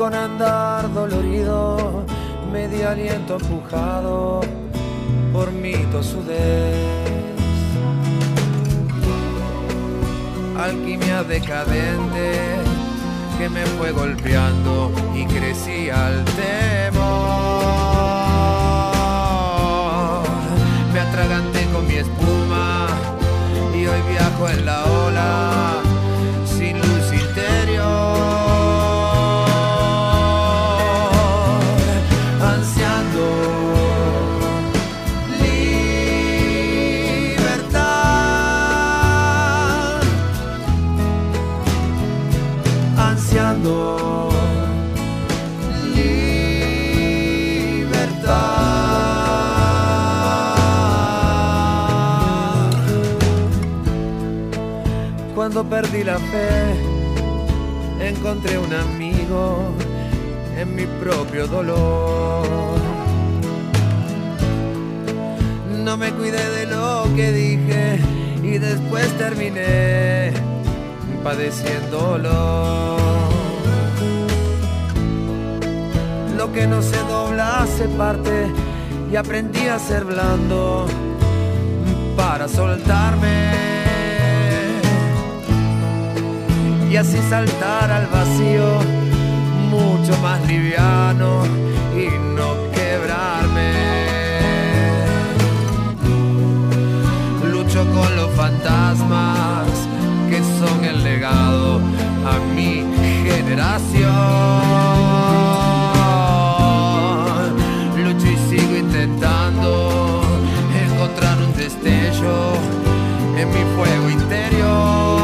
Con andar dolorido, medio aliento empujado por mi tosudez. Alquimia decadente que me fue golpeando y crecí al temor. Me atraganté con mi espuma y hoy viajo en la ola Perdí la fe, encontré un amigo en mi propio dolor. No me cuidé de lo que dije y después terminé padeciéndolo. Lo que no se dobla se parte y aprendí a ser blando para soltarme y así saltar al vacío mucho más liviano y no quebrarme. Lucho con los fantasmas que son el legado a mi generación. Lucho y sigo intentando encontrar un destello en mi fuego interior.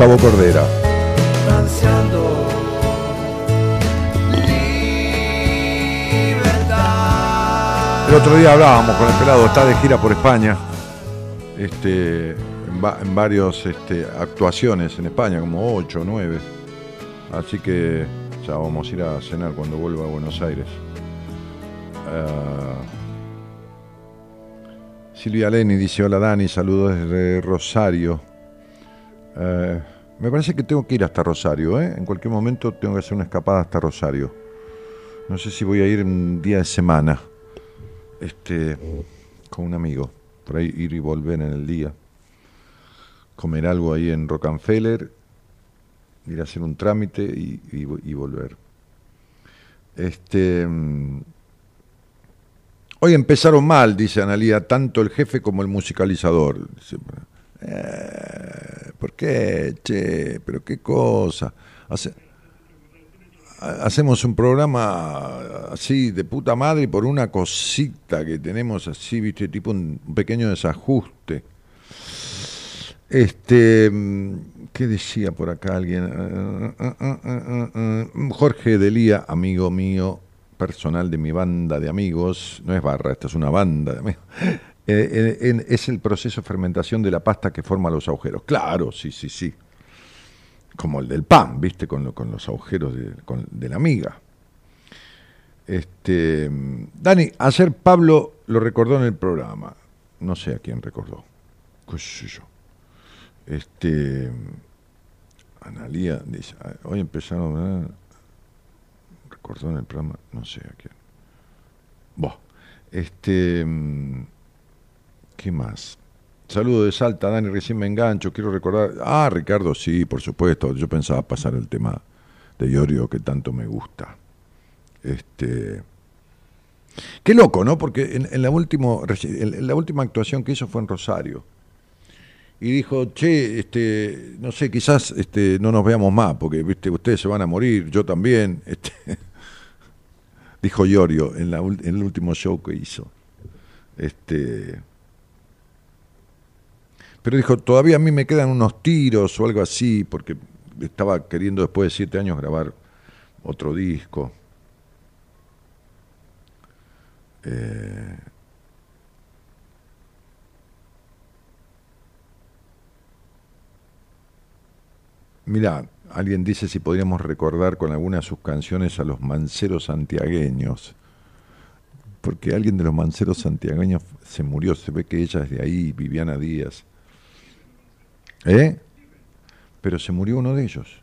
Gustavo Cordera. El otro día hablábamos con el pelado, está de gira por España, este, en, va- en varios este, actuaciones en España, como 8 o 9. Así que ya vamos a ir a cenar cuando vuelva a Buenos Aires. Ah, Silvia Leni dice, hola Dani, saludos desde Rosario. Eh, me parece que tengo que ir hasta Rosario, ¿eh? En cualquier momento tengo que hacer una escapada hasta Rosario. No sé si voy a ir un día de semana este, con un amigo, por ahí ir y volver en el día, comer algo ahí en Rockefeller, ir a hacer un trámite y, y vo- y volver. Este, mm, hoy empezaron mal, dice Analía, tanto el jefe como el musicalizador. "Eh, ¿Por qué? Che, pero qué cosa. Hace- ha- hacemos un programa así de puta madre por una cosita que tenemos así, viste, tipo un, un pequeño desajuste. Este, mm, ¿qué decía por acá alguien? Ah, ah, ah, ah. Jorge Delía, amigo mío, personal de mi banda de amigos, no es barra, esta es una banda de amigos. Eh, es el proceso de fermentación de la pasta que forma los agujeros. Claro, sí, sí, sí como el del pan, ¿viste? Con, con los agujeros de, la miga. Este, Dani, ayer Pablo lo recordó en el programa. No sé a quién recordó. ¿Qué sé yo? Este, Analía dice, hoy empezaron, ¿eh? recordó en el programa, no sé a quién. Buah, este, mm, ¿qué más? Saludo de Salta, Dani, recién me engancho, quiero recordar. Ah, Ricardo, sí, por supuesto. Yo pensaba pasar el tema de Iorio que tanto me gusta. Este. Qué loco, ¿no? Porque en, la, la última actuación que hizo fue en Rosario. Y dijo, che, este, no sé, quizás este, no nos veamos más, porque viste, ustedes se van a morir, yo también. Este, dijo Iorio en, en el último show que hizo. Este, pero dijo, todavía a mí me quedan unos tiros o algo así, porque estaba queriendo después de siete años grabar otro disco. Eh, Mira, alguien dice si podríamos recordar con alguna de sus canciones a los manceros santiagueños. Porque alguien de los manceros santiagueños se murió, se ve que ella es de ahí, Viviana Díaz. ¿Eh? Pero se murió uno de ellos.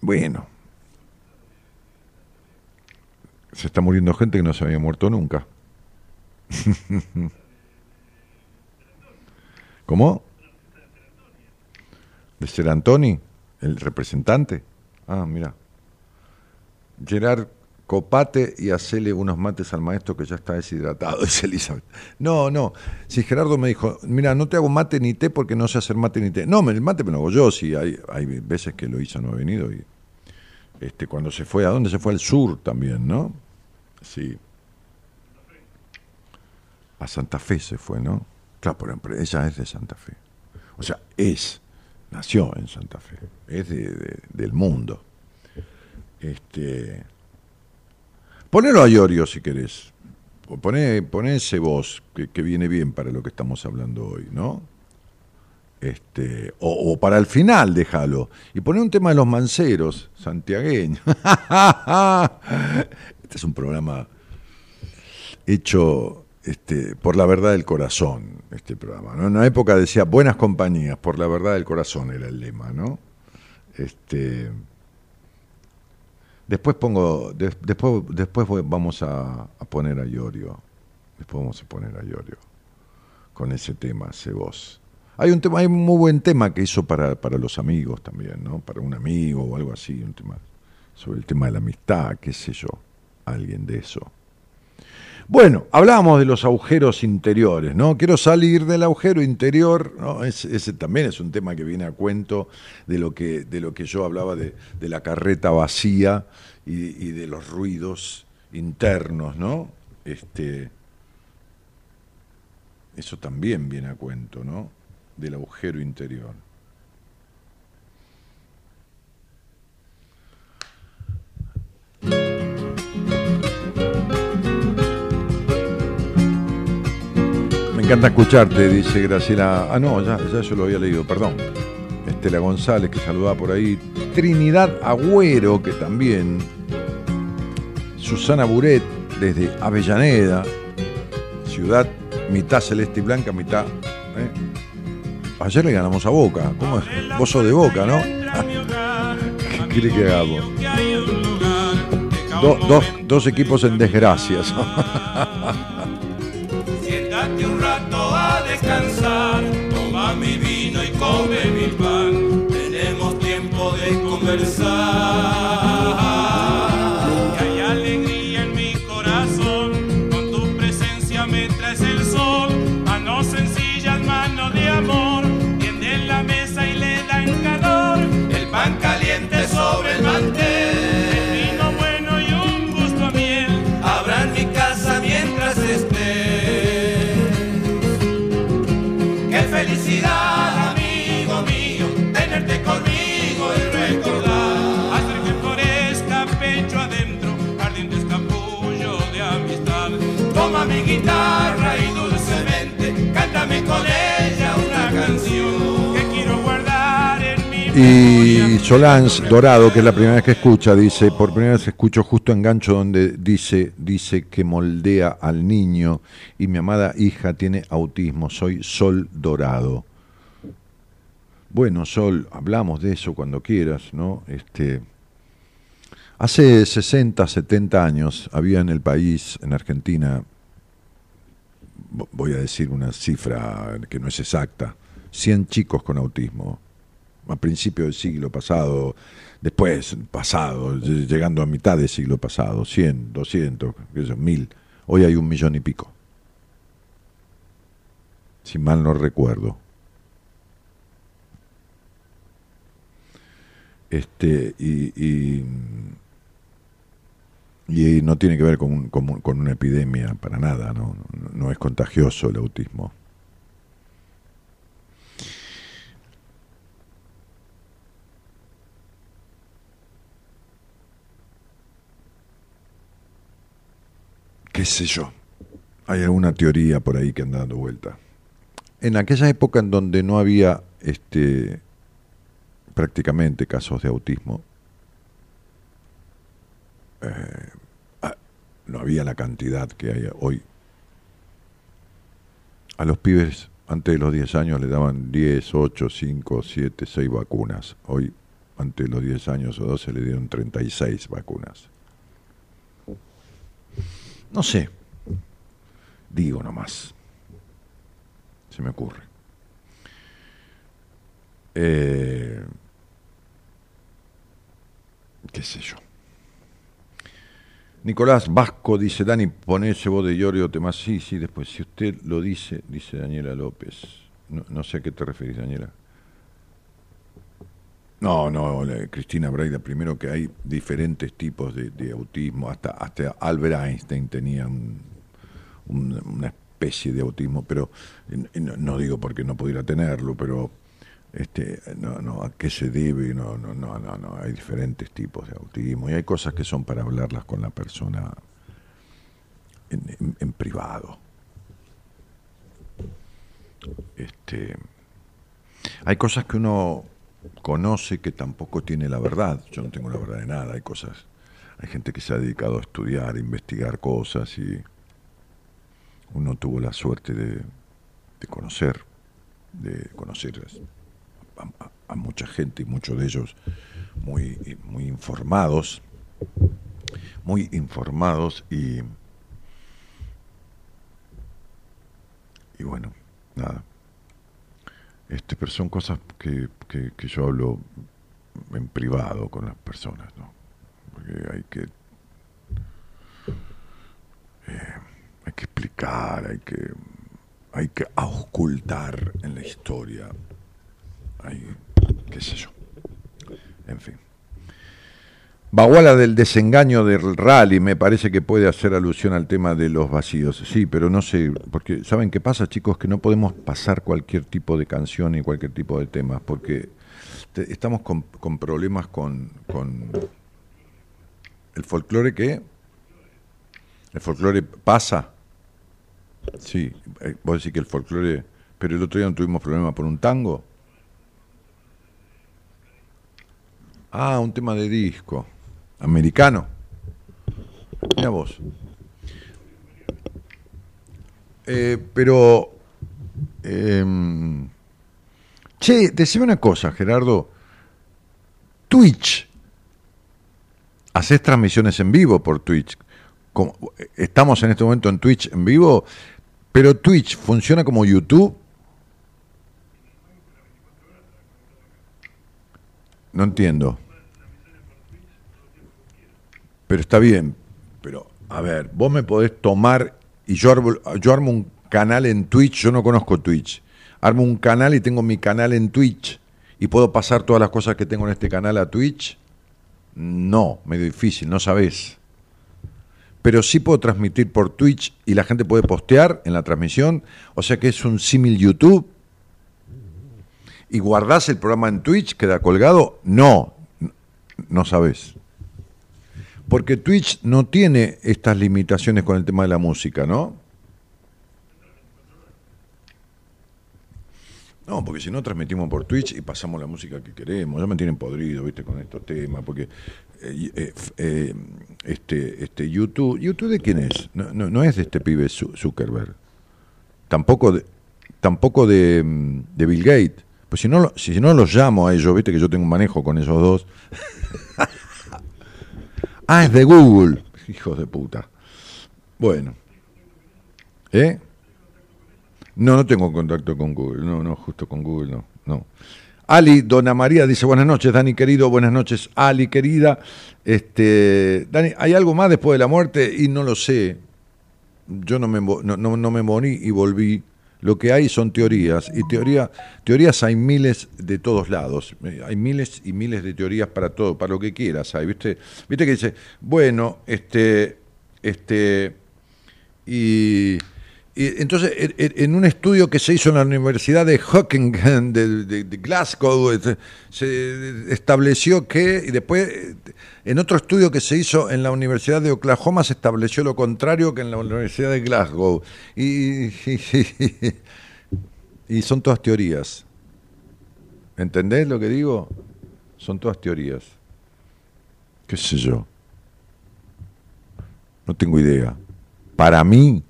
Bueno. Se está muriendo gente que no se había muerto nunca. ¿Cómo? ¿De ser Antoni? ¿El representante? Ah, mira. Gerard, copate y hacele unos mates al maestro que ya está deshidratado, dice Elizabeth. No, no. Si Gerardo me dijo, mira, no te hago mate ni té porque no sé hacer mate ni té. No, el mate me lo hago yo, sí. Hay, hay veces que lo hizo, no ha venido. Y, este, cuando se fue, ¿a dónde se fue? Al sur también, ¿no? Sí. A Santa Fe se fue, ¿no? Claro, pero pero ella es de Santa Fe. O sea, es, nació en Santa Fe, es de- de- del mundo. Este, ponelo a Iorio si querés. Poné, poné ese voz que, que viene bien para lo que estamos hablando hoy, ¿no? Este, o, o para el final, déjalo. Y poné un tema de los manceros, santiagueños. este es un programa hecho este, por la verdad del corazón, este programa. ¿no? En una época decía buenas compañías, por la verdad del corazón era el lema, ¿no? Este, después pongo, de- después, después vamos a, poner a Iorio, después vamos a poner a Iorio con ese tema, ese voz. Hay un tema, hay un muy buen tema que hizo para, para los amigos también, ¿no? Para un amigo o algo así, un tema sobre el tema de la amistad, qué sé yo, alguien de eso. Bueno, hablábamos de los agujeros interiores, ¿no? Quiero salir del agujero interior, ¿no? Es- ese también es un tema que viene a cuento de lo que, de lo que yo hablaba de, de la carreta vacía y, y de los ruidos internos, ¿no? Este, eso también viene a cuento, ¿no? Del agujero interior. Encanta escucharte, dice Graciela. Ah, no, ya, ya yo lo había leído, perdón. Estela González, que saludaba por ahí. Trinidad Agüero, que también. Susana Buret, desde Avellaneda. Ciudad mitad celeste y blanca, mitad. ¿eh? Ayer le ganamos a Boca. ¿Cómo es? Vos de Boca, ¿no? ¿Qué quiere que hagamos? Do- dos, dos equipos en desgracias. de conversar. Y. Solans Dorado, que es la primera vez que escucha, dice, por primera vez escucho justo engancho donde dice, dice que moldea al niño y mi amada hija tiene autismo, soy Sol Dorado. Bueno, Sol, hablamos de eso cuando quieras, ¿no? Este, hace 60, 70 años había en el país, en Argentina, vo- voy a decir una cifra que no es exacta, 100 chicos con autismo a principios del siglo pasado, después pasado, ll- llegando a mitad del siglo pasado, 100, 200, qué sé yo, 1000. Hoy hay un millón y pico. Si mal no recuerdo. Este, y, y, no tiene que ver con, con con una epidemia para nada. No- no es contagioso el autismo. Qué sé yo, hay alguna teoría por ahí que anda dando vuelta. En aquella época en donde no había este prácticamente casos de autismo, eh, ah, no había la cantidad que hay hoy. A los pibes antes de los 10 años le daban 10, 8, 5, 7, 6 vacunas. Hoy, antes de los 10 años o 12, le dieron 36 vacunas. No sé. Digo nomás. Se me ocurre. Eh, ¿Qué sé yo? Nicolás Vasco dice, Dani, poné ese voz de Llorio Temas. Sí, sí, después, si usted lo dice, dice Daniela López. No, no sé a qué te referís, Daniela. No, no, Cristina Braida, primero que hay diferentes tipos de, de autismo, hasta, hasta Albert Einstein tenía un- un- una especie de autismo, pero eh, no, no digo porque no pudiera tenerlo, pero este, no, no, a qué se debe, no, no, no, no, no, hay diferentes tipos de autismo. Y hay cosas que son para hablarlas con la persona en, en- en privado. Este, hay cosas que uno conoce que tampoco tiene la verdad. Yo no tengo la verdad de nada. Hay cosas, hay gente que se ha dedicado a estudiar, investigar cosas y uno tuvo la suerte de, conocer, de conocer a, a- a mucha gente y muchos de ellos muy, muy informados, muy informados y y bueno, nada. Este, pero son cosas que, que, yo hablo en privado con las personas, ¿no? Porque hay que eh, hay que explicar, hay que hay que auscultar en la historia. Hay, qué sé yo. En fin. Baguala del desengaño del rally me parece que puede hacer alusión al tema de los vacíos. Sí, pero no sé, porque ¿saben qué pasa, chicos? Que no podemos pasar cualquier tipo de canción y cualquier tipo de temas, porque te- estamos con, con problemas con, con el folclore que... ¿El folclore pasa? Sí, eh, vos decís que el folclore... Pero el otro día no tuvimos problema por un tango. Ah, un tema de disco. Americano. Mira vos. Eh, pero. em, che, decime una cosa, Gerardo. Twitch. Haces transmisiones en vivo por Twitch. Como- estamos en este momento en Twitch en vivo, pero Twitch funciona como YouTube. No entiendo. Pero está bien. Pero, a ver, vos me podés tomar y yo armo, yo armo un canal en Twitch, yo no conozco Twitch. Armo un canal y tengo mi canal en Twitch y puedo pasar todas las cosas que tengo en este canal a Twitch. No, medio difícil, no sabés. Pero sí puedo transmitir por Twitch y la gente puede postear en la transmisión. O sea que es un símil YouTube. ¿Y guardás el programa en Twitch? ¿Queda colgado? No, no sabés. Porque Twitch no tiene estas limitaciones con el tema de la música, ¿no? No, porque si no transmitimos por Twitch y pasamos la música que queremos. Ya me tienen podrido, ¿viste? Con estos temas. Porque eh, eh, eh, este, este YouTube. ¿YouTube de quién es? No, no, es de este pibe Zu- Zuckerberg. Tampoco de, tampoco de, mm, de Bill Gates. Pues si no, si no los llamo a ellos, ¿viste? Que yo tengo un manejo con esos dos. ah, es de Google. Hijos de puta. Bueno. ¿Eh? No, no tengo contacto con Google, no, no, justo con Google, no, no. Ali, Dona María dice, buenas noches, Dani querido, buenas noches, Ali querida. Este, Dani, ¿hay algo más después de la muerte? Y no lo sé. Yo no me, no, no, no me morí y volví. Lo que hay son teorías, y teoría, teorías hay miles de todos lados. Eh, Hay miles y miles de teorías para todo, para lo que quieras. Hay, ¿viste? ¿Viste que dice, bueno, este, este, y, y entonces en- un estudio que se hizo en la Universidad de Hockenheim de, Glasgow se estableció que y después en otro estudio que se hizo en la Universidad de Oklahoma se estableció lo contrario que en la Universidad de Glasgow. Y, y- y son todas teorías. ¿entendés lo que digo? son todas teorías. Qué sé yo no tengo idea. Para mí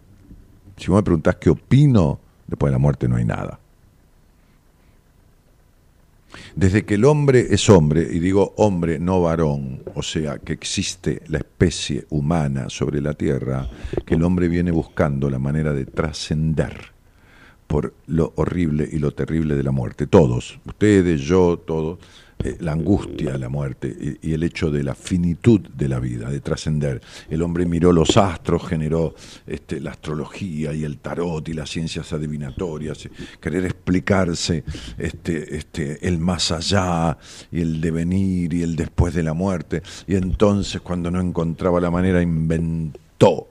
si vos me preguntás qué opino, después de la muerte no hay nada. Desde que el hombre es hombre, y digo hombre, no varón, o sea, que existe la especie humana sobre la Tierra, que el hombre viene buscando la manera de trascender por lo horrible y lo terrible de la muerte. Todos, ustedes, yo, todos, eh, la angustia la muerte y, el hecho de la finitud de la vida, de trascender. El hombre miró los astros, generó este, la astrología y el tarot y las ciencias adivinatorias, querer explicarse este, este, el más allá y el devenir y el después de la muerte. Y entonces cuando no encontraba la manera inventó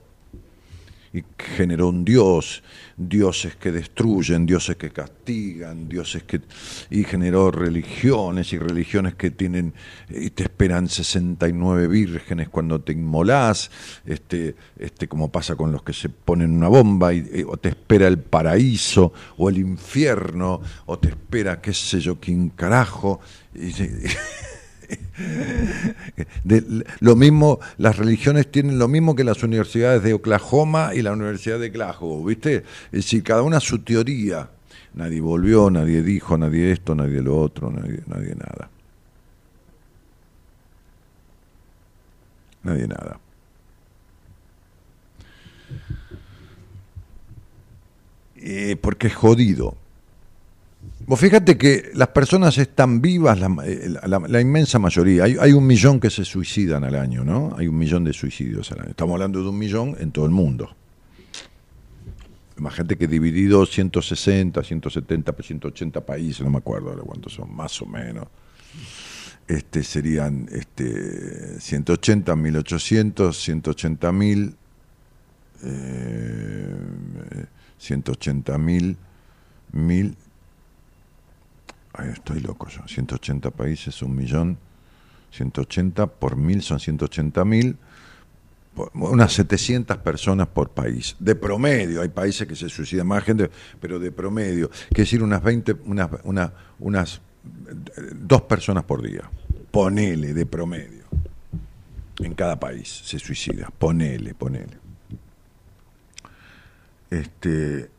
y generó un dios, dioses que destruyen, dioses que castigan, dioses que y generó religiones y religiones que tienen y te esperan 69 vírgenes cuando te inmolás, este este como pasa con los que se ponen una bomba y, y- o te espera el paraíso o el infierno o te espera qué sé yo quién carajo y, lo mismo, las religiones tienen lo mismo que las universidades de Oklahoma y la Universidad de Glasgow, ¿viste? Es decir, cada una su teoría. Nadie volvió, nadie dijo, nadie esto, nadie lo otro, nadie, nadie nada. Nadie nada. Eh, porque es jodido. Vos fíjate que las personas están vivas, la, eh, inmensa mayoría. Hay, un millón que se suicidan al año, ¿no? Hay un millón de suicidios al año. Estamos hablando de un millón en todo el mundo. Más gente que dividido 160, 170, 180 países, no me acuerdo ahora cuántos son, más o menos. Este serían este, 180, 1800, 180 mil, eh, 180 mil, mil, Estoy loco yo. 180 países, un millón. 180 por mil son 180 mil. Unas 700 personas por país. De promedio, hay países que se suicidan más gente, pero de promedio. Quiere decir unas 20, unas, una- unas eh, dos personas por día. Ponele, de promedio. En cada país se suicida. Ponele, ponele. Este,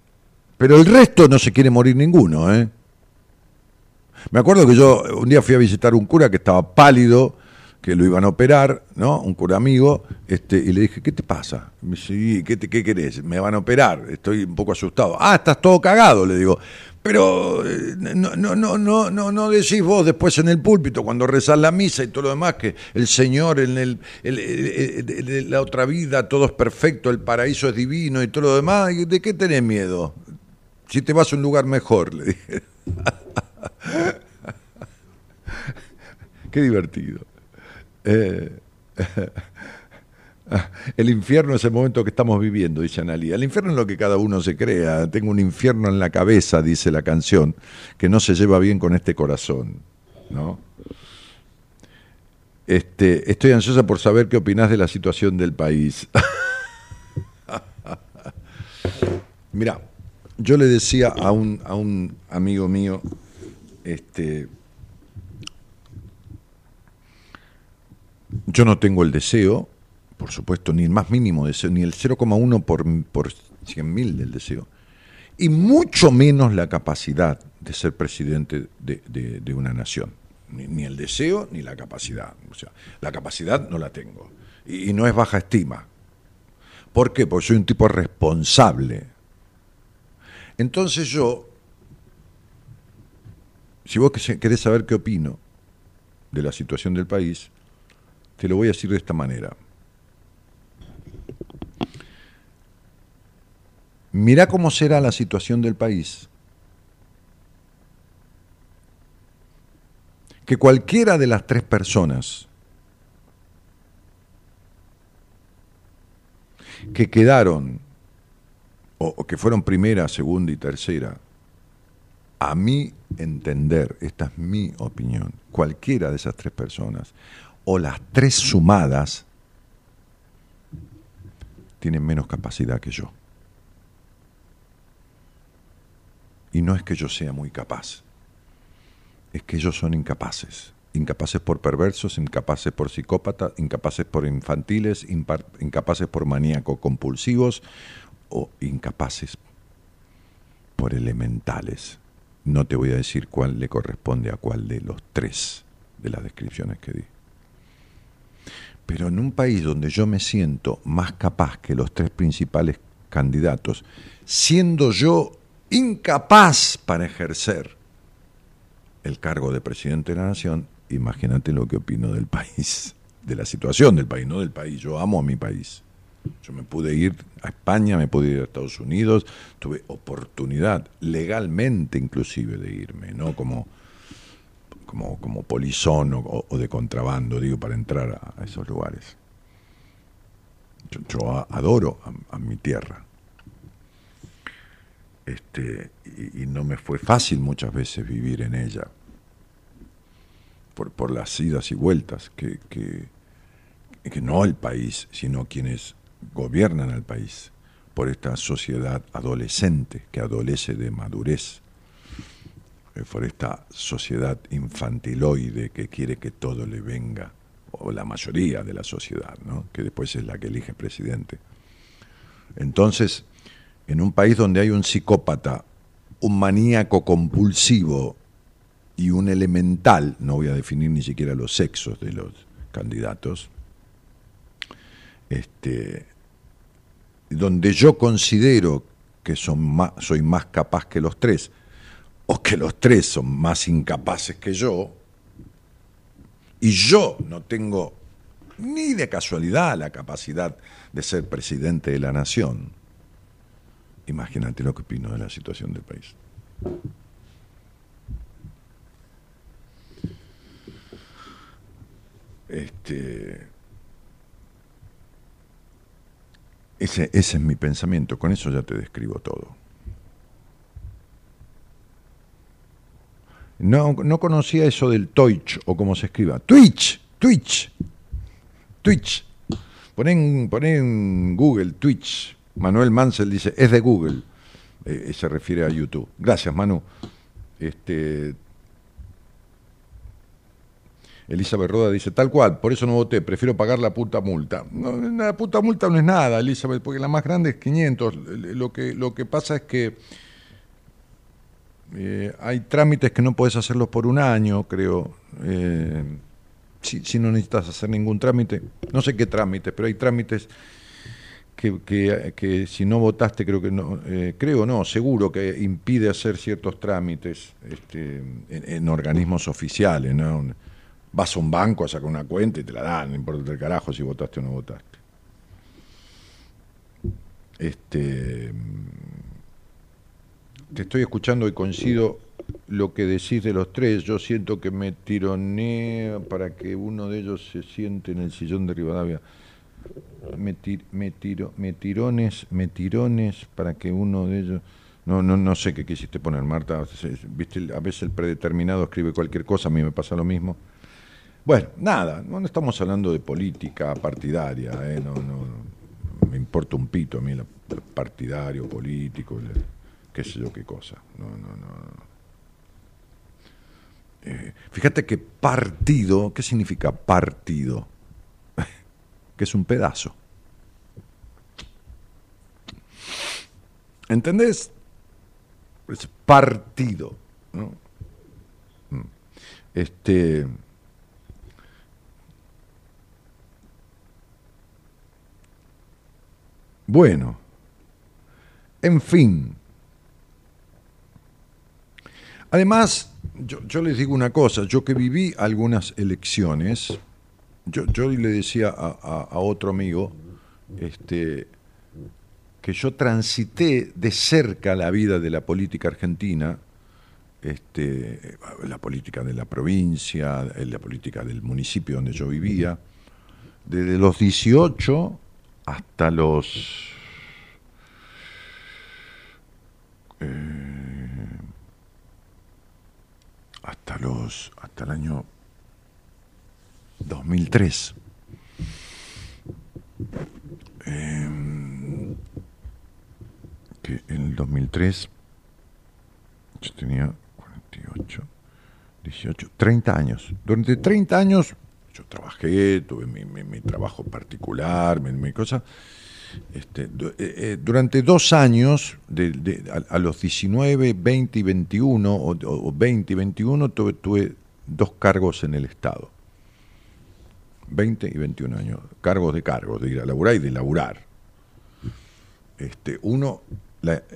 pero el resto no se quiere morir ninguno, ¿eh? Me acuerdo que yo un día fui a visitar un cura que estaba pálido, que lo iban a operar, ¿no? Un cura amigo, este, y le dije, ¿qué te pasa? Me dice, "Y, ¿qué, te- ¿qué querés? Me van a operar, estoy un poco asustado. Ah, estás todo cagado, le digo. Pero eh, no, no, no, no, no, no decís vos después en el púlpito, cuando rezás la misa y todo lo demás, que el Señor en el, el- el- el- la otra vida todo es perfecto, el paraíso es divino y todo lo demás. ¿Y ¿De qué tenés miedo? Si te vas a un lugar mejor, le dije. Qué divertido. Eh, el infierno es el momento que estamos viviendo, dice Analía. El infierno es lo que cada uno se crea. Tengo un infierno en la cabeza, dice la canción, que no se lleva bien con este corazón. ¿no? Este, estoy ansiosa por saber qué opinás de la situación del país. Mira, yo le decía a un, a un amigo mío, este, yo no tengo el deseo, por supuesto, ni el más mínimo deseo, ni el 0,1 por, por 100.000 del deseo, y mucho menos la capacidad de ser presidente de, de- una nación. Ni, ni el deseo ni la capacidad. O sea, la capacidad no la tengo. Y, y no es baja estima. ¿Por qué? Porque soy un tipo responsable. Entonces yo, si vos que- querés saber qué opino de la situación del país, te lo voy a decir de esta manera. Mirá cómo será la situación del país. Que cualquiera de las tres personas que quedaron, o, o que fueron primera, segunda y tercera, a mi entender, esta es mi opinión, cualquiera de esas tres personas, o las tres sumadas, tienen menos capacidad que yo. Y no es que yo sea muy capaz, es que ellos son incapaces. Incapaces por perversos, incapaces por psicópatas, incapaces por infantiles, incapaces por maníacos compulsivos o incapaces por elementales. No te voy a decir cuál le corresponde a cuál de los tres de las descripciones que di. Pero en un país donde yo me siento más capaz que los tres principales candidatos, siendo yo incapaz para ejercer el cargo de presidente de la nación, imagínate lo que opino del país, de la situación del país, no del país. Yo amo a mi país. Yo me pude ir a España, me pude ir a Estados Unidos, tuve oportunidad, legalmente inclusive, de irme, no como, como, como polizón o, de contrabando, digo, para entrar a, esos lugares. Yo, adoro a, mi tierra. Este, y, y no me fue fácil muchas veces vivir en ella, por, por las idas y vueltas, que, que, que no el país, sino quienes gobiernan al país, por esta sociedad adolescente que adolece de madurez, eh, por esta sociedad infantiloide que quiere que todo le venga, o la mayoría de la sociedad, ¿no? que después es la que elige presidente. Entonces, en un país donde hay un psicópata, un maníaco compulsivo y un elemental, no voy a definir ni siquiera los sexos de los candidatos, este, donde yo considero que soy más capaz que los tres, o que los tres son más incapaces que yo, y yo no tengo ni de casualidad la capacidad de ser presidente de la nación, imagínate lo que opino de la situación del país. Este, ese, ese es mi pensamiento, con eso ya te describo todo. No, no conocía eso del Twitch o como se escriba. Twitch, Twitch, Twitch. Poné en, poné en Google Twitch. Manuel Mansell dice, es de Google. Eh, se refiere a YouTube. Gracias, Manu. Este, Elizabeth Roda dice, tal cual, por eso no voté, prefiero pagar la puta multa. No, la puta multa no es nada, Elizabeth, porque la más grande es 500. Lo que, lo que pasa es que eh, hay trámites que no podés hacerlos por un año, creo. Eh, si, no necesitas hacer ningún trámite, no sé qué trámite, pero hay trámites que, que, que si no votaste, creo que no, eh, creo no, seguro que impide hacer ciertos trámites este, en organismos oficiales, ¿no? Vas a un banco a sacar una cuenta y te la dan, no importa el carajo si votaste o no votaste. Este, te estoy escuchando y coincido lo que decís de los tres. Yo siento que me tironea para que uno de ellos se siente en el sillón de Rivadavia. Me, tir, me, tiro, me tirones, me tirones para que uno de ellos. No, no, no sé qué quisiste poner, Marta. Viste, a veces el predeterminado escribe cualquier cosa, a mí me pasa lo mismo. Bueno, nada, no estamos hablando de política partidaria, ¿eh? no, no, me importa un pito a mí lo, partidario, político, qué sé yo qué cosa. No, no, no. Eh, fíjate que partido, ¿qué significa partido? que es un pedazo. ¿Entendés? Es partido. ¿no? Este. Bueno, en fin, Además, yo, les digo una cosa, yo que viví algunas elecciones, yo, le decía a, a- otro amigo este, que yo transité de cerca la vida de la política argentina, este, la política de la provincia, la política del municipio donde yo vivía, desde los 18 hasta los... eh, hasta los hasta el año 2003 Em, que en el 2003 yo tenía 48 18 30 años. Durante 30 años yo trabajé tuve mi, mi- mi trabajo particular mi, mi cosa este, eh, eh, durante dos años, de, de- a, a los 19, 20 y 21, o, o 20 y 21, tuve, tuve dos cargos en el Estado. 20 y 21 años. Cargos de cargos, de ir a laburar y de laburar. Este, uno,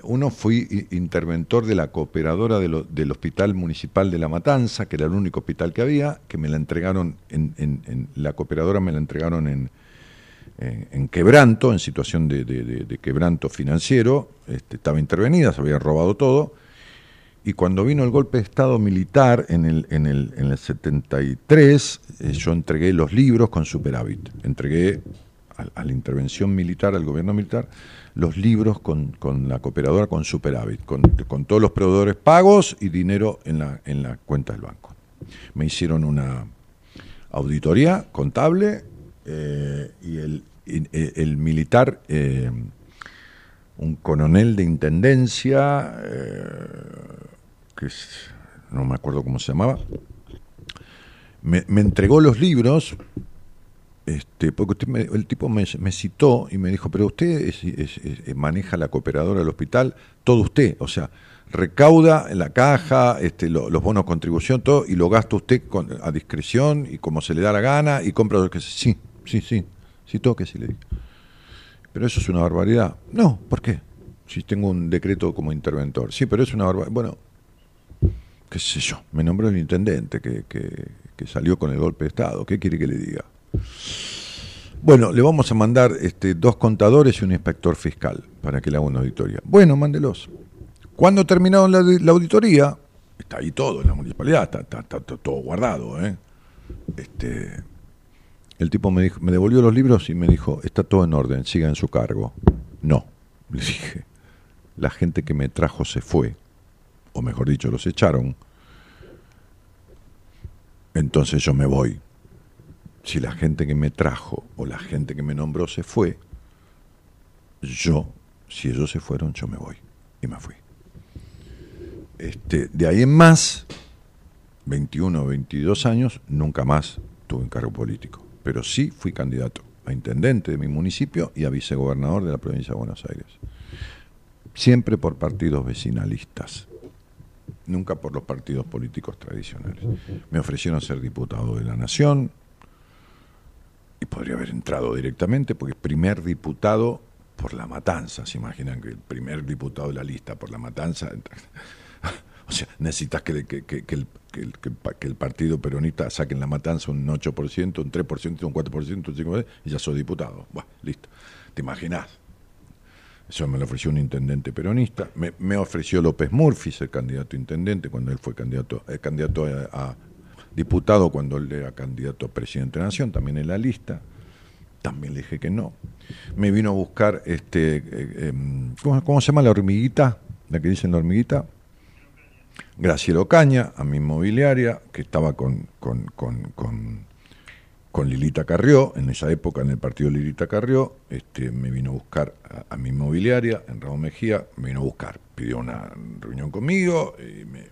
uno fui interventor de la cooperadora del Hospital Municipal de La Matanza, que era el único hospital que había, que me la entregaron, en, la cooperadora me la entregaron en, quebranto, en situación de, quebranto financiero, este, estaba intervenida, se había robado todo, y cuando vino el golpe de Estado militar en el, en el, en el 73, eh, yo entregué los libros con superávit, entregué a la intervención militar, al gobierno militar, los libros con, con la cooperadora con superávit, con, con todos los proveedores pagos y dinero en la, en la cuenta del banco. Me hicieron una auditoría contable eh, y el, eh, el militar, eh, un coronel de intendencia, que es- no me acuerdo cómo se llamaba, me entregó los libros, este, porque usted me- el tipo me, citó y me dijo, pero usted es- es- es- maneja la cooperadora del hospital, todo usted, o sea, recauda en la caja, este, lo- los bonos contribución, todo, y lo gasta usted con, a discreción y como se le da la gana y compra lo que. Sí, sí, sí, sí, todo que sí le dije. Pero eso es una barbaridad. No, ¿por qué? Si tengo un decreto como interventor. Sí, pero es una barbaridad. Bueno, qué sé yo, me nombró el intendente que, que- que salió con el golpe de Estado. ¿Qué quiere que le diga? Bueno, le vamos a mandar este, dos contadores y un inspector fiscal para que le haga una auditoría. Bueno, mándelos. Cuando terminaron la, auditoría, está ahí todo en la municipalidad, está todo guardado. ¿eh? Este, el tipo me, dijo, me devolvió los libros y me dijo, está todo en orden, siga en su cargo. No, le dije, la gente que me trajo se fue, o mejor dicho, los echaron. Entonces yo me voy. Si la gente que me trajo o la gente que me nombró se fue, yo, si ellos se fueron, yo me voy. Y me fui. Este, de ahí en más, 21 o 22 años, nunca más tuve un cargo político. Pero sí fui candidato a intendente de mi municipio y a vicegobernador de la provincia de Buenos Aires. Siempre por partidos vecinalistas, nunca por los partidos políticos tradicionales. Me ofrecieron ser diputado de la Nación y podría haber entrado directamente porque primer diputado por la matanza. ¿Se imaginan que el primer diputado de la lista por la matanza? O sea, necesitas que, que- que- que el, el- el el partido peronista saque en la matanza un 8%, un 3%, un 4%, un 5%, y ya sos diputado. Bueno, listo. ¿Te imaginás? Eso me lo ofreció un intendente peronista. Me, me ofreció López Murphy ser candidato intendente cuando él fue candidato, eh, candidato a diputado, cuando él era candidato a presidente de la Nación, también en la lista. También le dije que no. Me vino a buscar, este, eh, em, ¿cómo, se llama la hormiguita? La que dicen la hormiguita. Graciela Ocaña, a mi inmobiliaria, que estaba con, con, con, con, Lilita Carrió, en esa época en el partido Lilita Carrió, este, me vino a buscar a, mi inmobiliaria, en Raúl Mejía, me vino a buscar, pidió una reunión conmigo y me-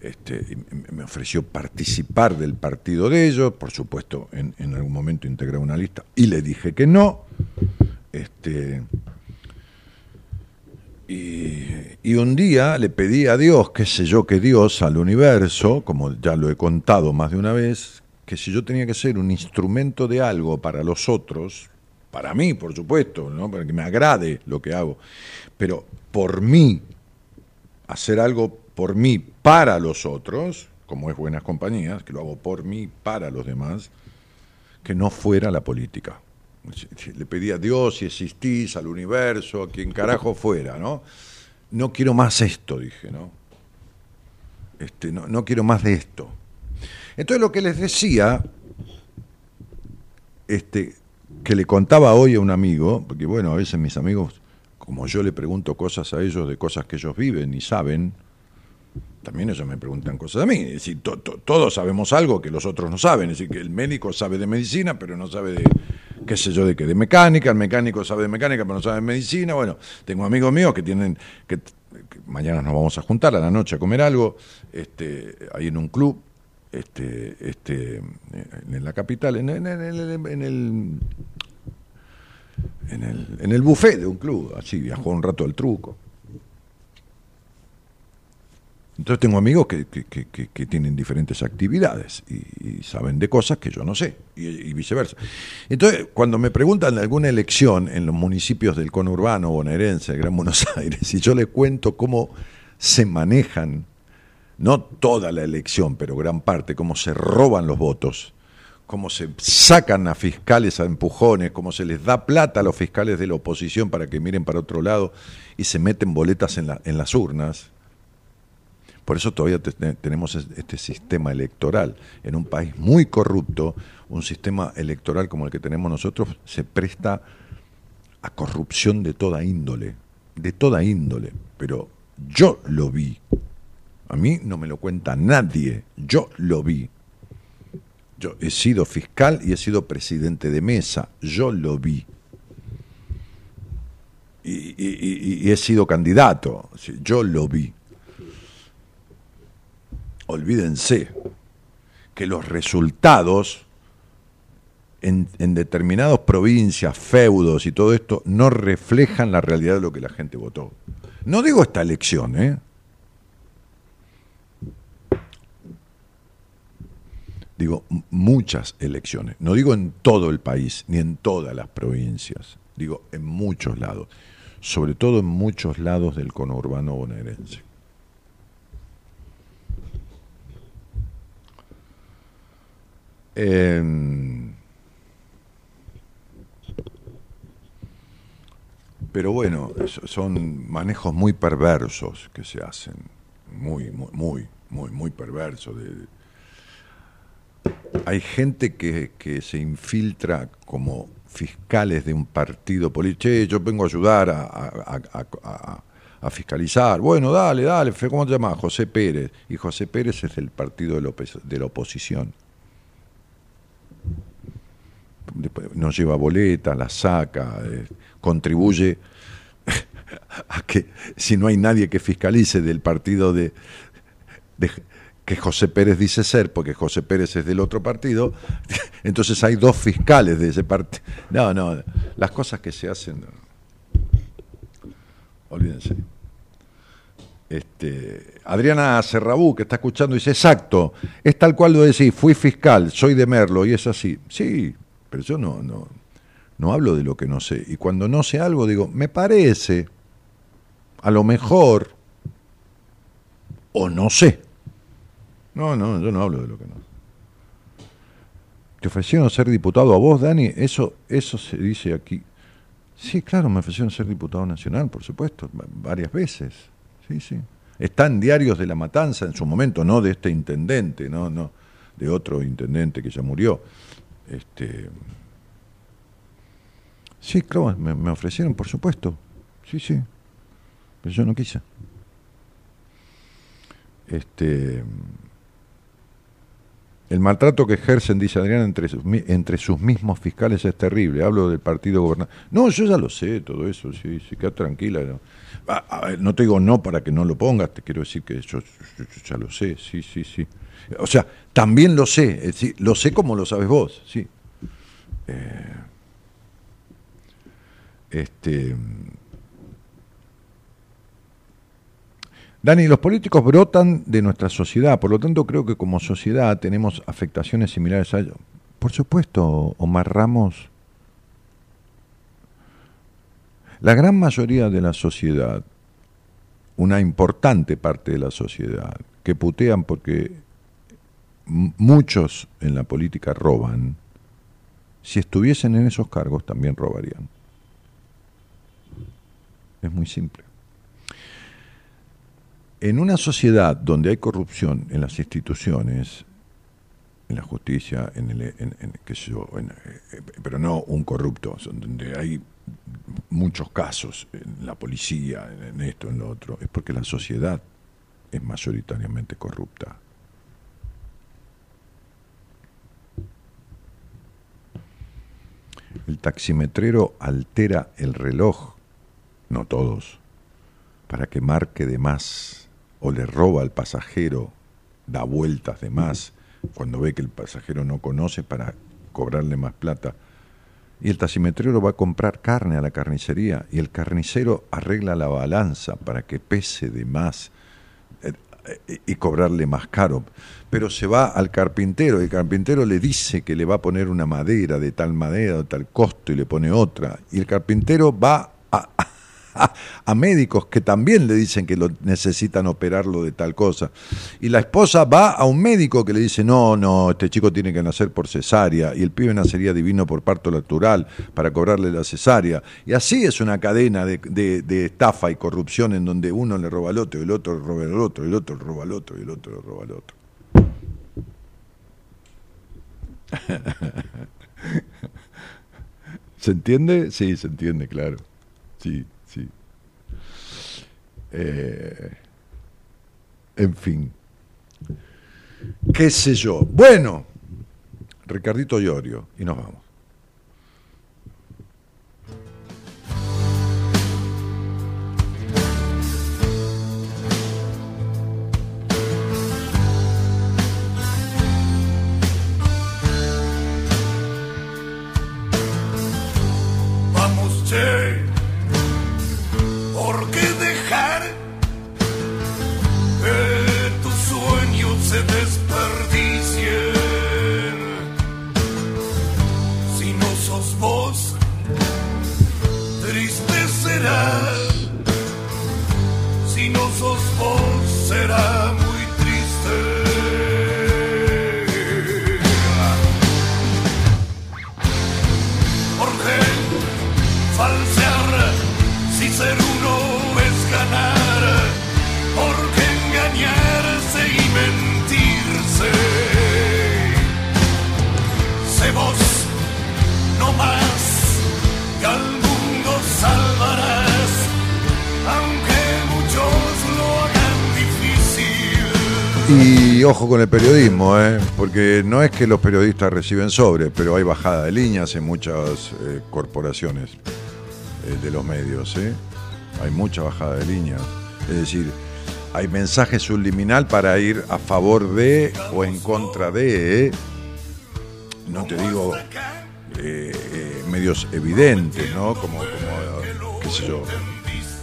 este, me- ofreció participar del partido de ellos, por supuesto, en, algún momento integrar una lista, y le dije que no. Este, y, y un día le pedí a Dios, qué sé yo, que Dios, al universo, como ya lo he contado más de una vez, que si yo tenía que ser un instrumento de algo para los otros, para mí, por supuesto, ¿no? para que me agrade lo que hago, pero por mí, hacer algo por mí para los otros, como es Buenas Compañías, que lo hago por mí para los demás, que no fuera la política. Le pedí a Dios, si existís, al universo, a quien carajo fuera, ¿no? No quiero más esto, dije, ¿no? Este, no, no quiero más de esto. Entonces lo que les decía, este, que le contaba hoy a un amigo, porque bueno, a veces mis amigos, como yo le pregunto cosas a ellos de cosas que ellos viven y saben, también ellos me preguntan cosas a mí. Es decir, to- to- todos sabemos algo que los otros no saben. Es decir, que el médico sabe de medicina, pero no sabe de, qué sé yo, de qué, de mecánica. El mecánico sabe de mecánica, pero no sabe de medicina. Bueno, tengo amigos míos que tienen, que, mañana nos vamos a juntar a la noche a comer algo, este, ahí en un club, este, este, en la capital, en, el, en el en el, en el buffet de un club, así, viajó un rato al truco. Entonces tengo amigos que, que- tienen diferentes actividades y, saben de cosas que yo no sé, y, viceversa. Entonces, cuando me preguntan alguna elección en los municipios del conurbano bonaerense, Gran Buenos Aires, y yo les cuento cómo se manejan, no toda la elección, pero gran parte, cómo se roban los votos, cómo se sacan a fiscales a empujones, cómo se les da plata a los fiscales de la oposición para que miren para otro lado y se meten boletas en, la- en las urnas. Por eso todavía te- te- tenemos es- este sistema electoral. En un país muy corrupto, un sistema electoral como el que tenemos nosotros se presta a corrupción de toda índole, de toda índole. Pero yo lo vi. A mí no me lo cuenta nadie, yo lo vi. Yo he sido fiscal y he sido presidente de mesa, yo lo vi. Y, he sido candidato, yo lo vi. Olvídense que los resultados en, determinadas provincias, feudos y todo esto no reflejan la realidad de lo que la gente votó. No digo esta elección, ¿eh? Digo muchas elecciones. No digo en todo el país, ni en todas las provincias. Digo en muchos lados. Sobre todo en muchos lados del conurbano bonaerense. Em, pero bueno, son manejos muy perversos que se hacen. Muy, muy, muy, muy, muy perversos. hay gente que, que se infiltra como fiscales de un partido político. Che, yo vengo a ayudar a, a- a- fiscalizar. Bueno, dale, dale. ¿Cómo te llamas? José Pérez. Y José Pérez es del partido de opos- de la oposición. Nos lleva boletas, la saca, eh, contribuye a que si no hay nadie que fiscalice del partido de, que José Pérez dice ser, porque José Pérez es del otro partido, entonces hay dos fiscales de ese partido. No, no, las cosas que se hacen, olvídense. Este, Adriana Serrabú, que está escuchando, dice, exacto, es tal cual lo decís, fui fiscal, soy de Merlo, y es así. Sí, pero yo no, no, no hablo de lo que no sé. Y cuando no sé algo, digo, me parece, a lo mejor, o no sé. No, no, yo no hablo de lo que no. ¿Te ofrecieron ser diputado a vos, Dani? Eso, eso se dice aquí. Sí, claro, me ofrecieron ser diputado nacional, por supuesto, va- varias veces. Sí, sí. Está en diarios de La Matanza en su momento, no de este intendente, no, no, de otro intendente que ya murió. Este, sí, claro, me, me ofrecieron, por supuesto. Sí, sí. Pero yo no quise. Este, el maltrato que ejercen, dice Adrián, entre sus, entre sus mismos fiscales es terrible. Hablo del partido gobernante. No, yo ya lo sé, todo eso, sí, sí, queda tranquila. No, A- a ver, no te digo no para que no lo pongas, te quiero decir que yo- yo ya lo sé, sí, sí, sí. O sea, también lo sé, lo sé como lo sabes vos, sí. Eh, este. Dani, los políticos brotan de nuestra sociedad, por lo tanto creo que como sociedad tenemos afectaciones similares a ellos. Por supuesto, Omar Ramos, la gran mayoría de la sociedad, una importante parte de la sociedad que putean porque muchos en la política roban, si estuviesen en esos cargos también robarían. Es muy simple. En una sociedad donde hay corrupción en las instituciones, en la justicia, en el, en, en- qué sé yo, en, eh, pero no un corrupto, donde hay muchos casos en la policía, en esto, en lo otro, es porque la sociedad es mayoritariamente corrupta. El taximetrero altera el reloj, no todos, para que marque de más, o le roba al pasajero, da vueltas de más, cuando ve que el pasajero no conoce para cobrarle más plata. Y el taximetrero va a comprar carne a la carnicería y el carnicero arregla la balanza para que pese de más y cobrarle más caro. Pero se va al carpintero y el carpintero le dice que le va a poner una madera de tal madera, de tal costo y le pone otra. Y el carpintero va a, a médicos que también le dicen que lo necesitan operarlo de tal cosa. Y la esposa va a un médico que le dice, no, no, este chico tiene que nacer por cesárea y el pibe nacería divino por parto natural para cobrarle la cesárea. Y así es una cadena de, de- de estafa y corrupción en donde uno le roba al otro, y el otro le roba al otro, y el otro roba al otro, y el otro le roba al otro. ¿Se entiende? Sí, se entiende, claro. Sí. Eh, en fin. ¿Qué sé yo? Bueno, Ricardito Llorio, y nos vamos. Y ojo con el periodismo, ¿eh? porque no es que los periodistas reciben sobres, pero hay bajada de líneas en muchas eh, corporaciones eh, de los medios. ¿eh? Hay mucha bajada de líneas. Es decir, hay mensaje subliminal para ir a favor de o en contra de. No te digo medios evidentes, ¿no? Como, qué sé yo,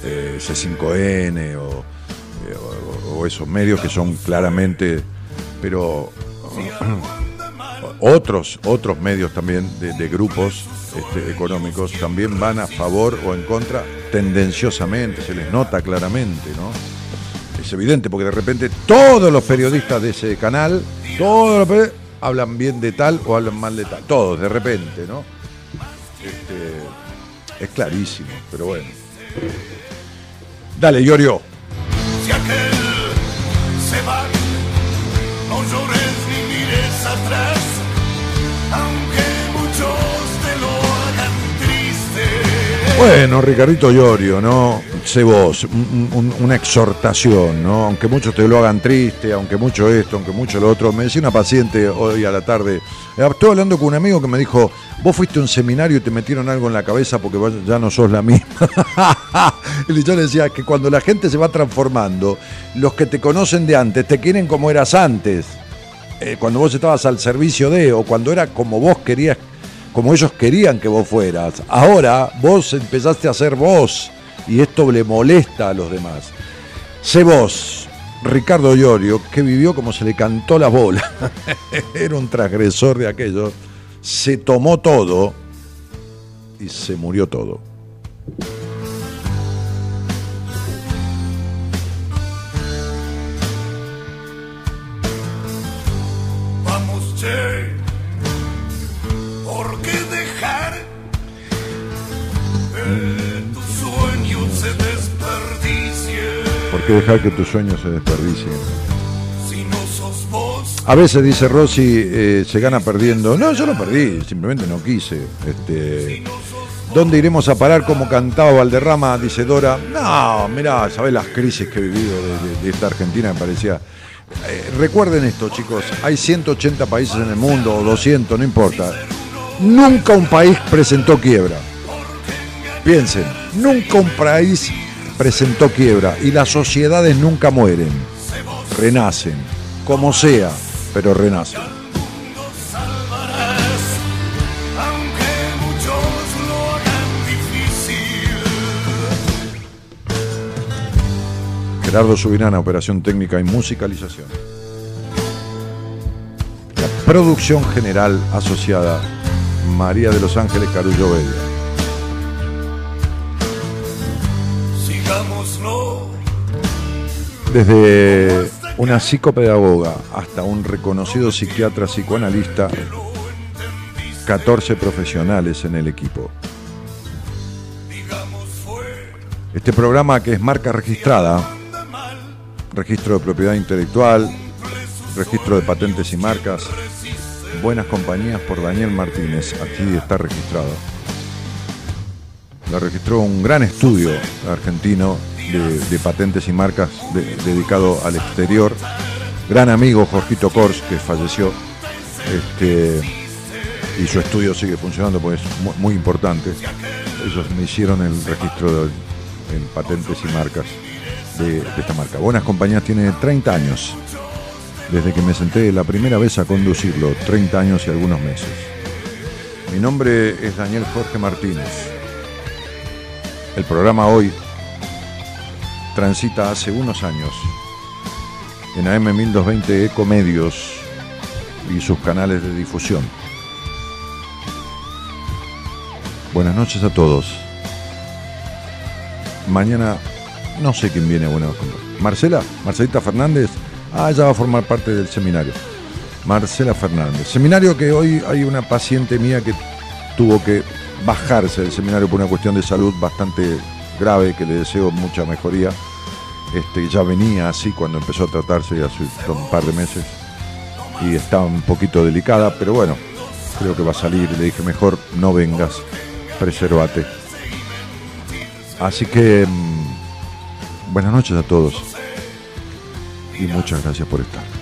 eh, C5N o, o- o esos medios que son claramente, pero otros, otros medios también de, grupos este, económicos también van a favor o en contra tendenciosamente, se les nota claramente, ¿no? Es evidente porque de repente todos los periodistas de ese canal, todos los hablan bien de tal o hablan mal de tal, todos de repente, ¿no? Este, es clarísimo, pero bueno. Dale, Llorio. Si aquel se va, no llores ni mires atrás, aunque Bueno, Ricardito Llorio, ¿no? Sé vos, un- un- una exhortación, ¿no? Aunque muchos te lo hagan triste, aunque mucho esto, aunque mucho lo otro. Me decía una paciente hoy a la tarde, eh, estuve hablando con un amigo que me dijo, vos fuiste a un seminario y te metieron algo en la cabeza porque ya no sos la misma. y yo le decía que cuando la gente se va transformando, los que te conocen de antes te quieren como eras antes. Eh, cuando vos estabas al servicio de, o cuando era como vos querías, como ellos querían que vos fueras. Ahora vos empezaste a ser vos y esto le molesta a los demás. Sé vos, Ricardo Llorio, que vivió como se le cantó la bola. era un transgresor de aquello. Se tomó todo y se murió todo. Desperdicie. ¿Por qué dejar que tus sueños se desperdicien? A veces dice Rossi, eh, se gana perdiendo. No, yo no perdí, simplemente no quise. Este, ¿Dónde iremos a parar como cantaba Valderrama? Dice Dora. No, mirá, ¿sabés las crisis que he vivido de, de- de esta Argentina? Me parecía. Eh, recuerden esto, chicos. Hay 180 países en el mundo, o 200, no importa. Nunca un país presentó quiebra. Piensen, nunca un país presentó quiebra y las sociedades nunca mueren, renacen, como sea, pero renacen. Gerardo Subirana, operación técnica y musicalización. La producción general asociada, María de los Ángeles Carullo Bedia. Desde una psicopedagoga hasta un reconocido psiquiatra psicoanalista, 14 profesionales en el equipo. Este programa que es marca registrada, registro de propiedad intelectual, registro de patentes y marcas, buenas compañías por Daniel Martínez, aquí está registrado. La registró un gran estudio argentino de, patentes y marcas de- dedicado al exterior. Gran amigo Jorgito Kors, que falleció, este, y su estudio sigue funcionando porque es mu- muy, importante. Ellos me hicieron el registro de- en patentes y marcas de esta marca. Buenas compañías tiene 30 años, desde que me senté la primera vez a conducirlo, 30 años y algunos meses. Mi nombre es Daniel Jorge Martínez. El programa hoy transita hace unos años en AM 1220 Ecomedios y sus canales de difusión. Buenas noches a todos. Mañana no sé quién viene bueno. Marcela, Marcelita Fernández. Ah, ella va a formar parte del seminario. Marcela Fernández. Seminario que hoy hay una paciente mía que tuvo que bajarse del seminario por una cuestión de salud bastante grave, que le deseo mucha mejoría. Este, ya venía así cuando empezó a tratarse hace un par de meses y está un poquito delicada, pero bueno, creo que va a salir. Le dije, mejor no vengas, preservate. Así que mm, buenas noches a todos y muchas gracias por estar.